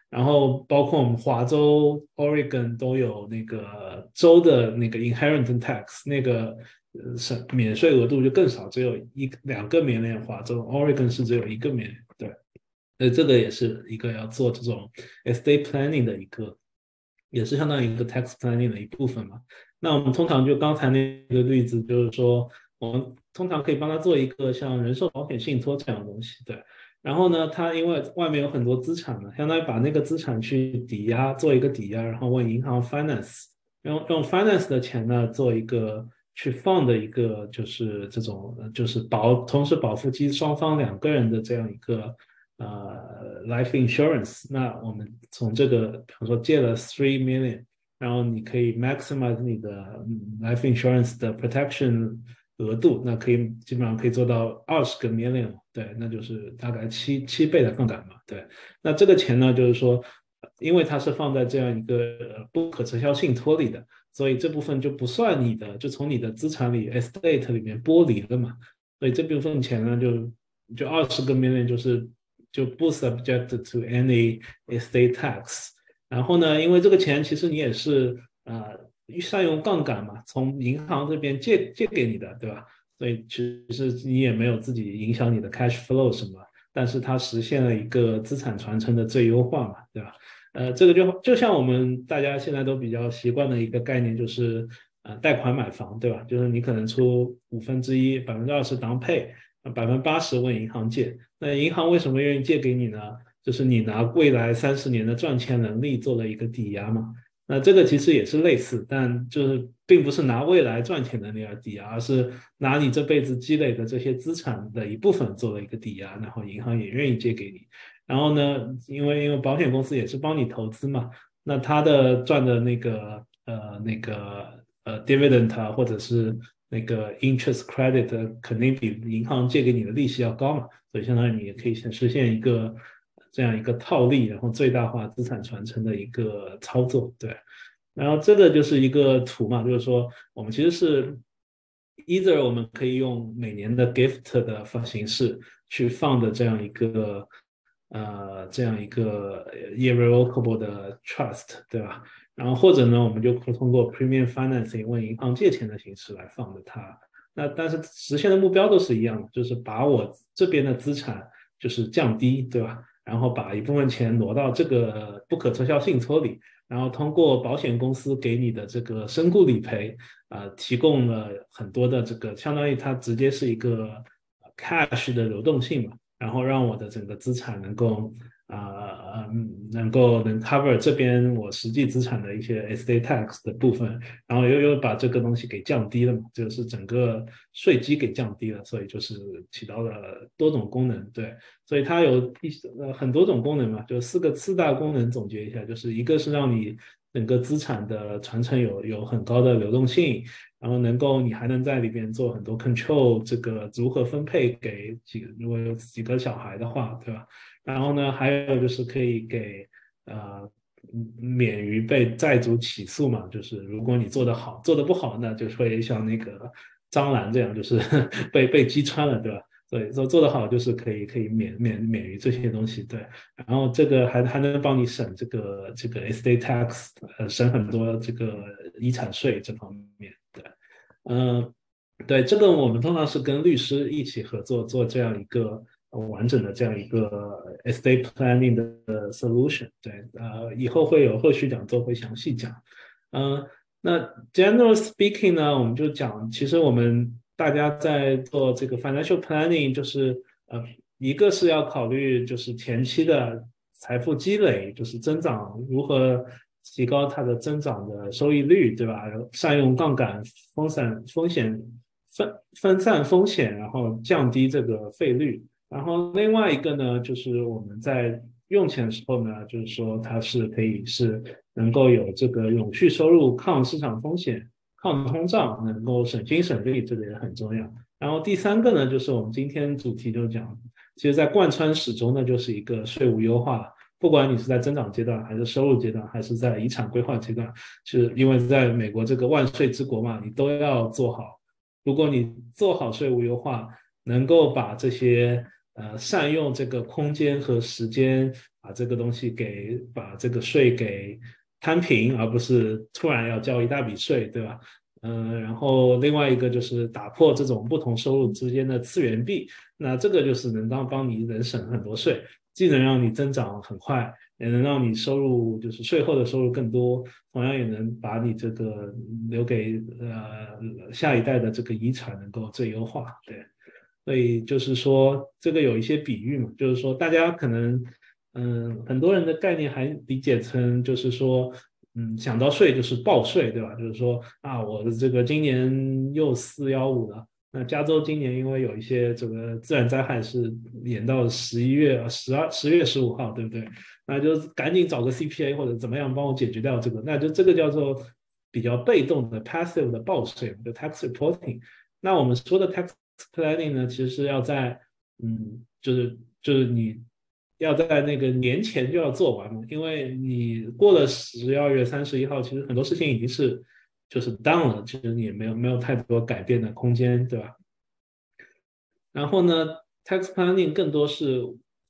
然后包括我们华州、Oregon 都有那个州的那个 inheritance tax，那个呃省免税额度就更少，只有一两个免免。华州、Oregon 是只有一个免，对。呃，这个也是一个要做这种 estate planning 的一个，也是相当于一个 tax planning 的一部分嘛。那我们通常就刚才那个例子，就是说。我们通常可以帮他做一个像人寿保险信托这样的东西，对。然后呢，他因为外面有很多资产嘛，相当于把那个资产去抵押，做一个抵押，然后问银行 finance，用用 finance 的钱呢做一个去放的一个就是这种就是保同时保夫妻双方两个人的这样一个呃 life insurance。那我们从这个比方说借了 three million，然后你可以 maximize 你的 life insurance 的 protection。额度那可以基本上可以做到二十个 million，对，那就是大概七七倍的杠杆嘛，对。那这个钱呢，就是说，因为它是放在这样一个不可撤销信托里的，所以这部分就不算你的，就从你的资产里 estate 里面剥离了嘛。所以这部分钱呢，就就二十个 million 就是就不 subject to any estate tax。然后呢，因为这个钱其实你也是啊。善用杠杆嘛，从银行这边借借给你的，对吧？所以其实你也没有自己影响你的 cash flow 什么，但是它实现了一个资产传承的最优化嘛，对吧？呃，这个就就像我们大家现在都比较习惯的一个概念，就是呃贷款买房，对吧？就是你可能出五分之一，百分之二十当配，百分之八十问银行借。那银行为什么愿意借给你呢？就是你拿未来三十年的赚钱能力做了一个抵押嘛。那这个其实也是类似，但就是并不是拿未来赚钱的那个抵押，而是拿你这辈子积累的这些资产的一部分做了一个抵押，然后银行也愿意借给你。然后呢，因为因为保险公司也是帮你投资嘛，那他的赚的那个呃那个呃 dividend 或者是那个 interest credit 肯定比银行借给你的利息要高嘛，所以相当于你也可以先实现一个。这样一个套利，然后最大化资产传承的一个操作，对。然后这个就是一个图嘛，就是说我们其实是，either 我们可以用每年的 gift 的方形式去放的这样一个，呃，这样一个 irrevocable 的 trust，对吧？然后或者呢，我们就通过 premium financing 问银行借钱的形式来放的它。那但是实现的目标都是一样的，就是把我这边的资产就是降低，对吧？然后把一部分钱挪到这个不可撤销信托里，然后通过保险公司给你的这个身故理赔，啊，提供了很多的这个，相当于它直接是一个 cash 的流动性嘛，然后让我的整个资产能够。啊，能够能 cover 这边我实际资产的一些 estate tax 的部分，然后又又把这个东西给降低了嘛，就是整个税基给降低了，所以就是起到了多种功能，对，所以它有一呃很多种功能嘛，就四个四大功能总结一下，就是一个是让你整个资产的传承有有很高的流动性，然后能够你还能在里边做很多 control 这个如何分配给几如果有几个小孩的话，对吧？然后呢，还有就是可以给呃免于被债主起诉嘛，就是如果你做得好，做得不好，那就会像那个张兰这样，就是被被击穿了，对吧？所以说做得好就是可以可以免免免于这些东西，对。然后这个还还能帮你省这个这个 estate tax，呃，省很多这个遗产税这方面，对，嗯。对这个，我们通常是跟律师一起合作做这样一个完整的这样一个 estate planning 的 solution。对，呃，以后会有后续讲座会详细讲。嗯，那 general speaking 呢，我们就讲，其实我们大家在做这个 financial planning，就是呃，一个是要考虑就是前期的财富积累，就是增长如何。提高它的增长的收益率，对吧？善用杠杆，分散风险，分分散风险，然后降低这个费率。然后另外一个呢，就是我们在用钱的时候呢，就是说它是可以是能够有这个永续收入，抗市场风险，抗通胀，能够省心省力，这个也很重要。然后第三个呢，就是我们今天主题就讲，其实在贯穿始终的就是一个税务优化。不管你是在增长阶段，还是收入阶段，还是在遗产规划阶段，是因为在美国这个万税之国嘛，你都要做好。如果你做好税务优化，能够把这些呃善用这个空间和时间，把这个东西给把这个税给摊平，而不是突然要交一大笔税，对吧？嗯，然后另外一个就是打破这种不同收入之间的次元壁，那这个就是能当帮你能省很多税。既能让你增长很快，也能让你收入就是税后的收入更多，同样也能把你这个留给呃下一代的这个遗产能够最优化。对，所以就是说这个有一些比喻嘛，就是说大家可能嗯很多人的概念还理解成就是说嗯想到税就是报税，对吧？就是说啊我的这个今年又四幺五了。那加州今年因为有一些这个自然灾害是延到十一月十二十月十五号，对不对？那就赶紧找个 CPA 或者怎么样帮我解决掉这个。那就这个叫做比较被动的 passive 的报税，就 tax reporting。那我们说的 tax planning 呢，其实是要在嗯，就是就是你要在那个年前就要做完嘛，因为你过了十二月三十一号，其实很多事情已经是。就是 done 了，其实你也没有没有太多改变的空间，对吧？然后呢，tax planning 更多是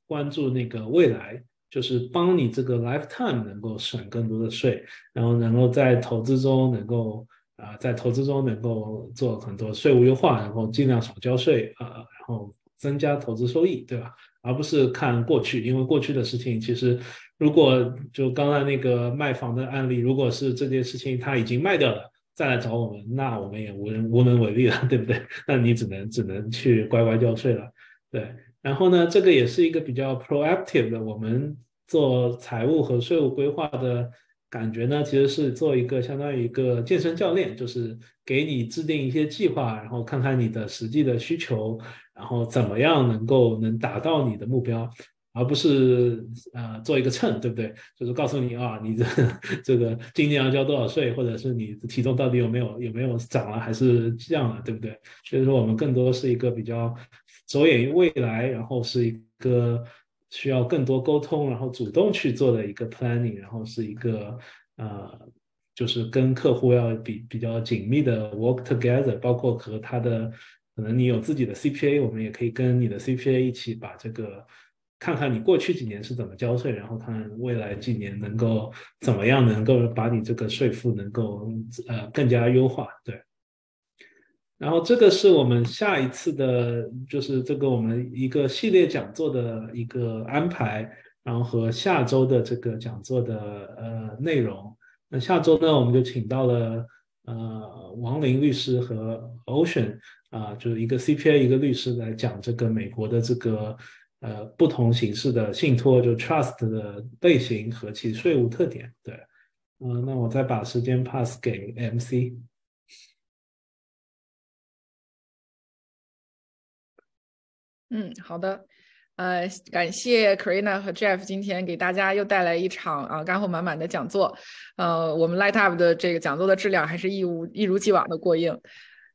关注那个未来，就是帮你这个 lifetime 能够省更多的税，然后能够在投资中能够啊，在投资中能够做很多税务优化，然后尽量少交税啊，然后增加投资收益，对吧？而不是看过去，因为过去的事情其实。如果就刚才那个卖房的案例，如果是这件事情他已经卖掉了，再来找我们，那我们也无人无能为力了，对不对？那你只能只能去乖乖交税了，对。然后呢，这个也是一个比较 proactive 的，我们做财务和税务规划的感觉呢，其实是做一个相当于一个健身教练，就是给你制定一些计划，然后看看你的实际的需求，然后怎么样能够能达到你的目标。而不是呃做一个秤，对不对？就是告诉你啊，你这这个今年要交多少税，或者是你的体重到底有没有有没有涨了还是降了，对不对？所以说我们更多是一个比较着眼于未来，然后是一个需要更多沟通，然后主动去做的一个 planning，然后是一个呃就是跟客户要比比较紧密的 work together，包括和他的可能你有自己的 CPA，我们也可以跟你的 CPA 一起把这个。看看你过去几年是怎么交税，然后看未来几年能够怎么样，能够把你这个税负能够呃更加优化。对，然后这个是我们下一次的，就是这个我们一个系列讲座的一个安排，然后和下周的这个讲座的呃内容。那下周呢，我们就请到了呃王林律师和 Ocean 啊，就是一个 CPA 一个律师来讲这个美国的这个。呃，不同形式的信托就 trust 的类型和其税务特点，对，嗯，那我再把时间 pass 给 MC。嗯，好的，呃，感谢 Karina 和 Jeff 今天给大家又带来一场啊干货满满的讲座，呃，我们 Light Up 的这个讲座的质量还是一如一如既往的过硬。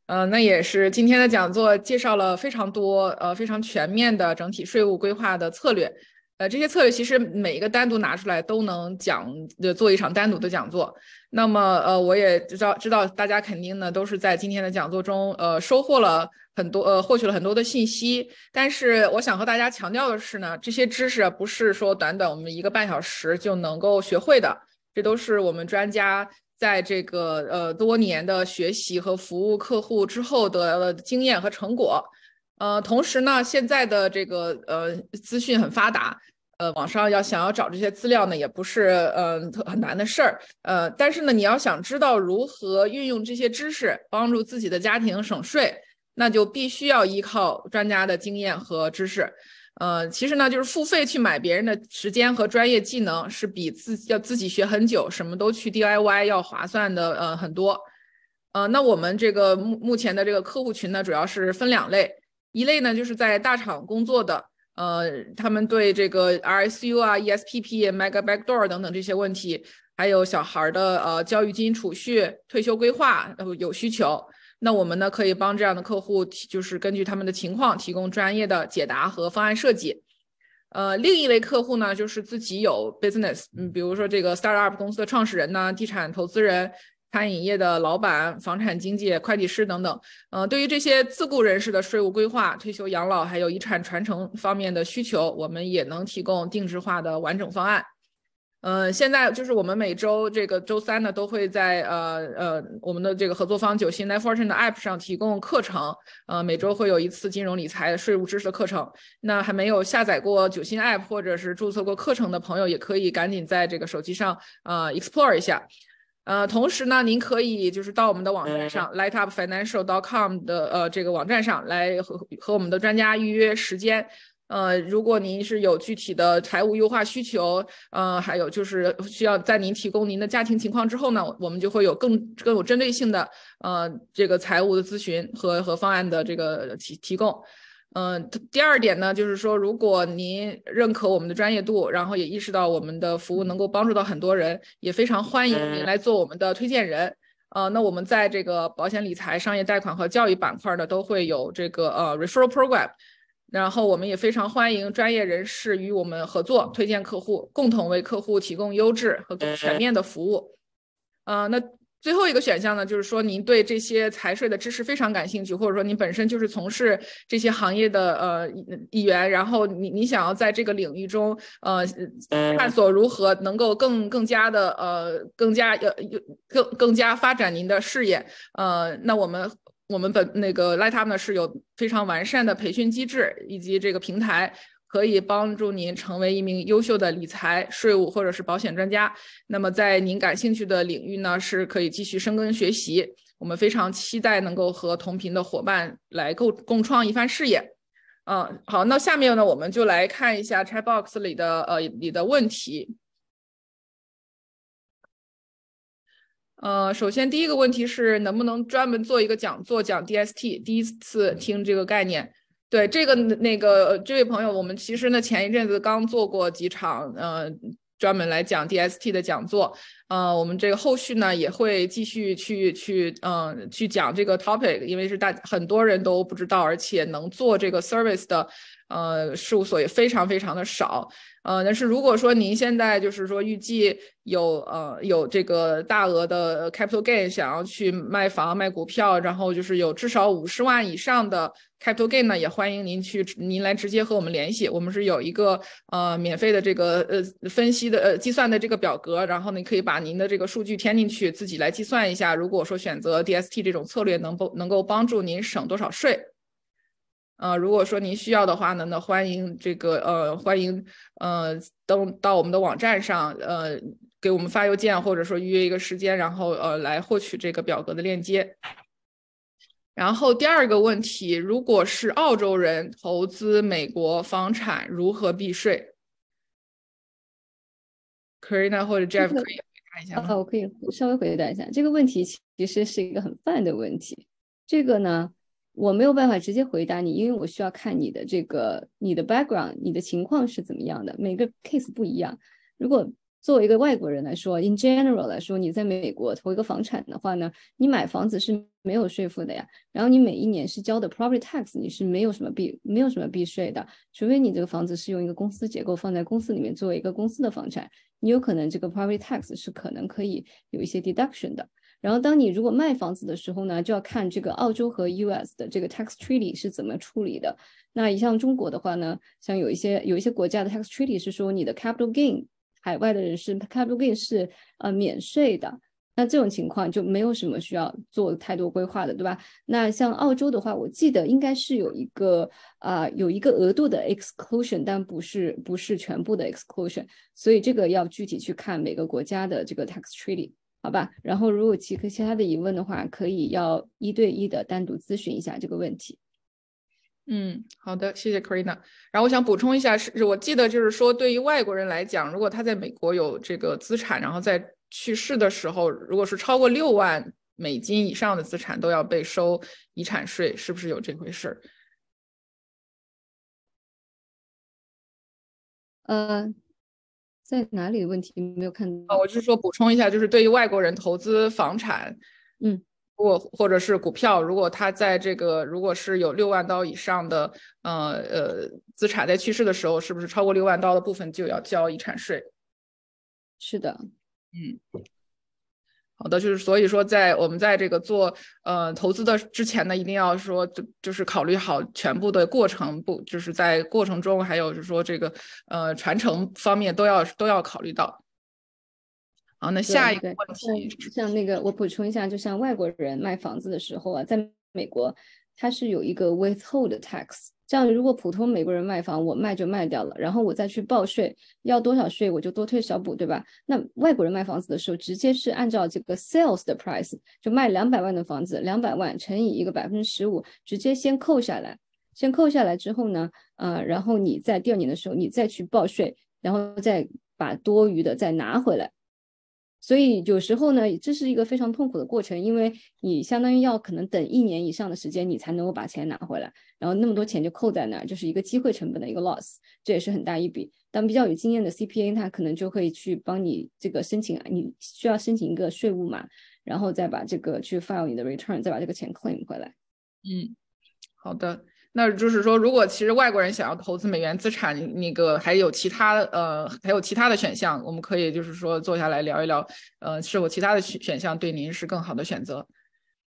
呃，那也是今天的讲座介绍了非常多呃非常全面的整体税务规划的策略，呃，这些策略其实每一个单独拿出来都能讲的做一场单独的讲座。那么呃，我也知道知道大家肯定呢都是在今天的讲座中呃收获了很多呃获取了很多的信息。但是我想和大家强调的是呢，这些知识不是说短短我们一个半小时就能够学会的，这都是我们专家。在这个呃多年的学习和服务客户之后得到的经验和成果。呃，同时呢，现在的这个呃资讯很发达，呃，网上要想要找这些资料呢，也不是呃很难的事儿。呃，但是呢，你要想知道如何运用这些知识帮助自己的家庭省税，那就必须要依靠专家的经验和知识。呃，其实呢，就是付费去买别人的时间和专业技能，是比自要自己学很久，什么都去 DIY 要划算的呃很多。呃，那我们这个目目前的这个客户群呢，主要是分两类。一类呢，就是在大厂工作的，呃，他们对这个 RSU 啊、ESPP、Mega Backdoor 等等这些问题，还有小孩的呃教育金储蓄、退休规划呃有需求。那我们呢，可以帮这样的客户，就是根据他们的情况提供专业的解答和方案设计。呃，另一类客户呢，就是自己有 business，嗯，比如说这个 startup 公司的创始人呢，地产投资人。餐饮业的老板、房产经纪、会计师等等，呃，对于这些自雇人士的税务规划、退休养老还有遗产传承方面的需求，我们也能提供定制化的完整方案。呃，现在就是我们每周这个周三呢，都会在呃呃我们的这个合作方九新 Netfortune 的 App 上提供课程，呃，每周会有一次金融理财、税务知识的课程。那还没有下载过九星 App 或者是注册过课程的朋友，也可以赶紧在这个手机上呃 explore 一下。呃，同时呢，您可以就是到我们的网站上，lightupfinancial.com 的呃这个网站上来和和我们的专家预约时间。呃，如果您是有具体的财务优化需求，呃，还有就是需要在您提供您的家庭情况之后呢，我们就会有更更有针对性的呃这个财务的咨询和和方案的这个提提供。嗯，第二点呢，就是说，如果您认可我们的专业度，然后也意识到我们的服务能够帮助到很多人，也非常欢迎您来做我们的推荐人。呃，那我们在这个保险理财、商业贷款和教育板块呢，都会有这个呃 referral program。然后我们也非常欢迎专业人士与我们合作，推荐客户，共同为客户提供优质和全面的服务。呃，那。最后一个选项呢，就是说您对这些财税的知识非常感兴趣，或者说您本身就是从事这些行业的呃一员，然后你你想要在这个领域中呃探索如何能够更更加的呃更加呃更更加发展您的事业，呃，那我们我们本那个 Lightup 呢是有非常完善的培训机制以及这个平台。可以帮助您成为一名优秀的理财、税务或者是保险专家。那么，在您感兴趣的领域呢，是可以继续深耕学习。我们非常期待能够和同频的伙伴来共共创一番事业。嗯，好，那下面呢，我们就来看一下 Chat Box 里的呃里的问题。呃，首先第一个问题是，能不能专门做一个讲座讲 DST？第一次听这个概念。对这个那个这位朋友，我们其实呢前一阵子刚做过几场，呃，专门来讲 DST 的讲座，呃，我们这个后续呢也会继续去去，嗯，去讲这个 topic，因为是大很多人都不知道，而且能做这个 service 的，呃，事务所也非常非常的少。呃，但是如果说您现在就是说预计有呃有这个大额的 capital gain，想要去卖房卖股票，然后就是有至少五十万以上的 capital gain 呢，也欢迎您去您来直接和我们联系，我们是有一个呃免费的这个呃分析的呃计算的这个表格，然后你可以把您的这个数据填进去，自己来计算一下，如果说选择 DST 这种策略，能不能够帮助您省多少税？呃，如果说您需要的话呢，那欢迎这个呃，欢迎呃登到我们的网站上，呃，给我们发邮件，或者说预约一个时间，然后呃来获取这个表格的链接。然后第二个问题，如果是澳洲人投资美国房产，如何避税？Karina 或者 Jeff 可以回答一下吗？我可以稍微回答一下这个问题，其实是一个很泛的问题。这个呢？我没有办法直接回答你，因为我需要看你的这个你的 background，你的情况是怎么样的，每个 case 不一样。如果作为一个外国人来说，in general 来说，你在美国投一个房产的话呢，你买房子是没有税负的呀。然后你每一年是交的 property tax，你是没有什么避没有什么避税的，除非你这个房子是用一个公司结构放在公司里面作为一个公司的房产，你有可能这个 property tax 是可能可以有一些 deduction 的。然后，当你如果卖房子的时候呢，就要看这个澳洲和 US 的这个 tax treaty 是怎么处理的。那像中国的话呢，像有一些有一些国家的 tax treaty 是说你的 capital gain，海外的人士 capital gain 是呃免税的。那这种情况就没有什么需要做太多规划的，对吧？那像澳洲的话，我记得应该是有一个啊有一个额度的 exclusion，但不是不是全部的 exclusion，所以这个要具体去看每个国家的这个 tax treaty，好吧？然后如果其其他的疑问的话，可以要一对一的单独咨询一下这个问题。嗯，好的，谢谢 Karina。然后我想补充一下，是我记得就是说，对于外国人来讲，如果他在美国有这个资产，然后在去世的时候，如果是超过六万美金以上的资产，都要被收遗产税，是不是有这回事儿？呃，在哪里的问题没有看到？啊，我就是说补充一下，就是对于外国人投资房产，嗯。如果或者是股票，如果他在这个如果是有六万刀以上的，呃呃资产，在去世的时候，是不是超过六万刀的部分就要交遗产税？是的，嗯，好的，就是所以说，在我们在这个做呃投资的之前呢，一定要说就就是考虑好全部的过程，不就是在过程中，还有就是说这个呃传承方面都要都要考虑到。好，那下一个问题，像那个我补充一下，就像外国人卖房子的时候啊，在美国它是有一个 withhold tax，这样如果普通美国人卖房，我卖就卖掉了，然后我再去报税，要多少税我就多退少补，对吧？那外国人卖房子的时候，直接是按照这个 sales 的 price，就卖两百万的房子，两百万乘以一个百分之十五，直接先扣下来，先扣下来之后呢，呃，然后你在第二年的时候你再去报税，然后再把多余的再拿回来。所以有时候呢，这是一个非常痛苦的过程，因为你相当于要可能等一年以上的时间，你才能够把钱拿回来，然后那么多钱就扣在那儿，就是一个机会成本的一个 loss，这也是很大一笔。但比较有经验的 CPA，他可能就会去帮你这个申请，你需要申请一个税务码，然后再把这个去 file 你的 return，再把这个钱 claim 回来。嗯，好的。那就是说，如果其实外国人想要投资美元资产，那个还有其他呃，还有其他的选项，我们可以就是说坐下来聊一聊，呃，是否其他的选选项对您是更好的选择？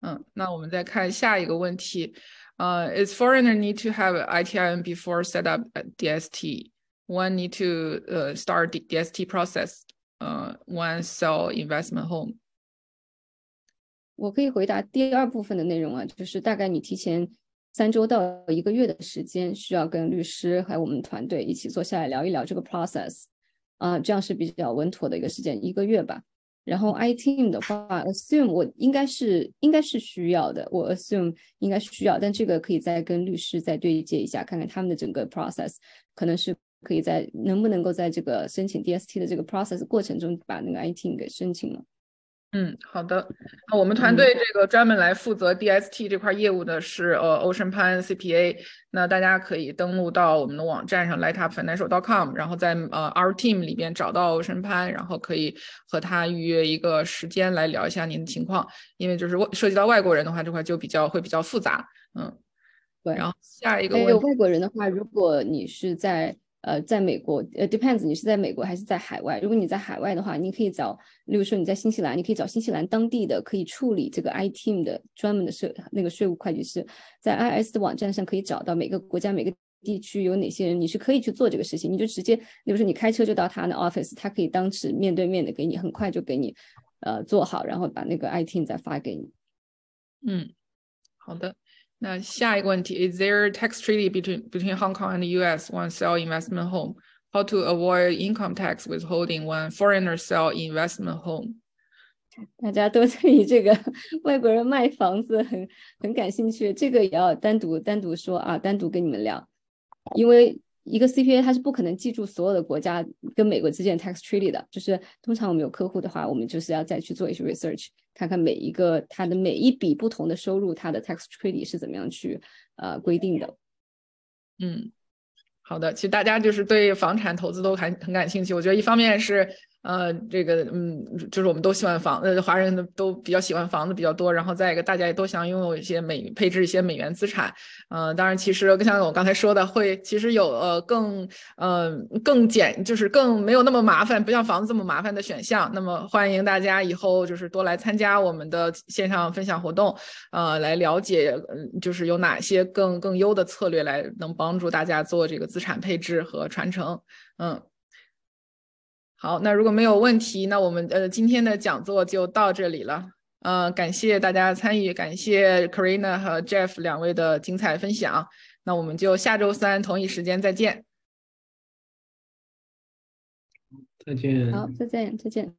嗯，那我们再看下一个问题，呃，Is foreigner need to have ITIN before set up DST? One need to 呃 start DST process? 呃，one sell investment home? 我可以回答第二部分的内容啊，就是大概你提前。三周到一个月的时间，需要跟律师还有我们团队一起坐下来聊一聊这个 process，啊，这样是比较稳妥的一个时间，一个月吧。然后 I team 的话，assume 我应该是应该是需要的，我 assume 应该需要，但这个可以再跟律师再对接一下，看看他们的整个 process，可能是可以在能不能够在这个申请 DST 的这个 process 过程中把那个 I team 给申请了。嗯，好的。那我们团队这个专门来负责 DST 这块业务的是呃 Ocean Pan CPA。那大家可以登录到我们的网站上 lightupfinancial.com，然后在呃 Our Team 里边找到 Ocean Pan，然后可以和他预约一个时间来聊一下您的情况。因为就是涉及到外国人的话，这块就比较会比较复杂。嗯，对。然后下一个问题，外国人的话，如果你是在呃，在美国，呃，depends，你是在美国还是在海外？如果你在海外的话，你可以找，例如说你在新西兰，你可以找新西兰当地的可以处理这个 I team 的专门的税那个税务会计师，在 IS 的网站上可以找到每个国家每个地区有哪些人，你是可以去做这个事情。你就直接，比如说你开车就到他的 office，他可以当时面对面的给你，很快就给你，呃，做好，然后把那个 I team 再发给你。嗯，好的。那下一个问题，Is there a tax treaty between between Hong Kong and the U.S. when sell investment home? How to avoid income tax withholding when foreigners sell investment home? 大家都对于这个外国人卖房子很很感兴趣，这个也要单独单独说啊，单独跟你们聊，因为 一个 CPA 它是不可能记住所有的国家跟美国之间的 tax treaty 的，就是通常我们有客户的话，我们就是要再去做一些 research。看看每一个它的每一笔不同的收入，它的 tax treaty 是怎么样去呃规定的。嗯，好的，其实大家就是对房产投资都很很感兴趣。我觉得一方面是。呃，这个嗯，就是我们都喜欢房，呃，华人都比较喜欢房子比较多。然后再一个，大家也都想拥有一些美配置一些美元资产。呃，当然，其实像我刚才说的，会其实有呃更呃更简，就是更没有那么麻烦，不像房子这么麻烦的选项。那么欢迎大家以后就是多来参加我们的线上分享活动，呃，来了解，就是有哪些更更优的策略来能帮助大家做这个资产配置和传承。嗯。好，那如果没有问题，那我们呃今天的讲座就到这里了。呃，感谢大家参与，感谢 Karina 和 Jeff 两位的精彩分享。那我们就下周三同一时间再见。再见。好，再见，再见。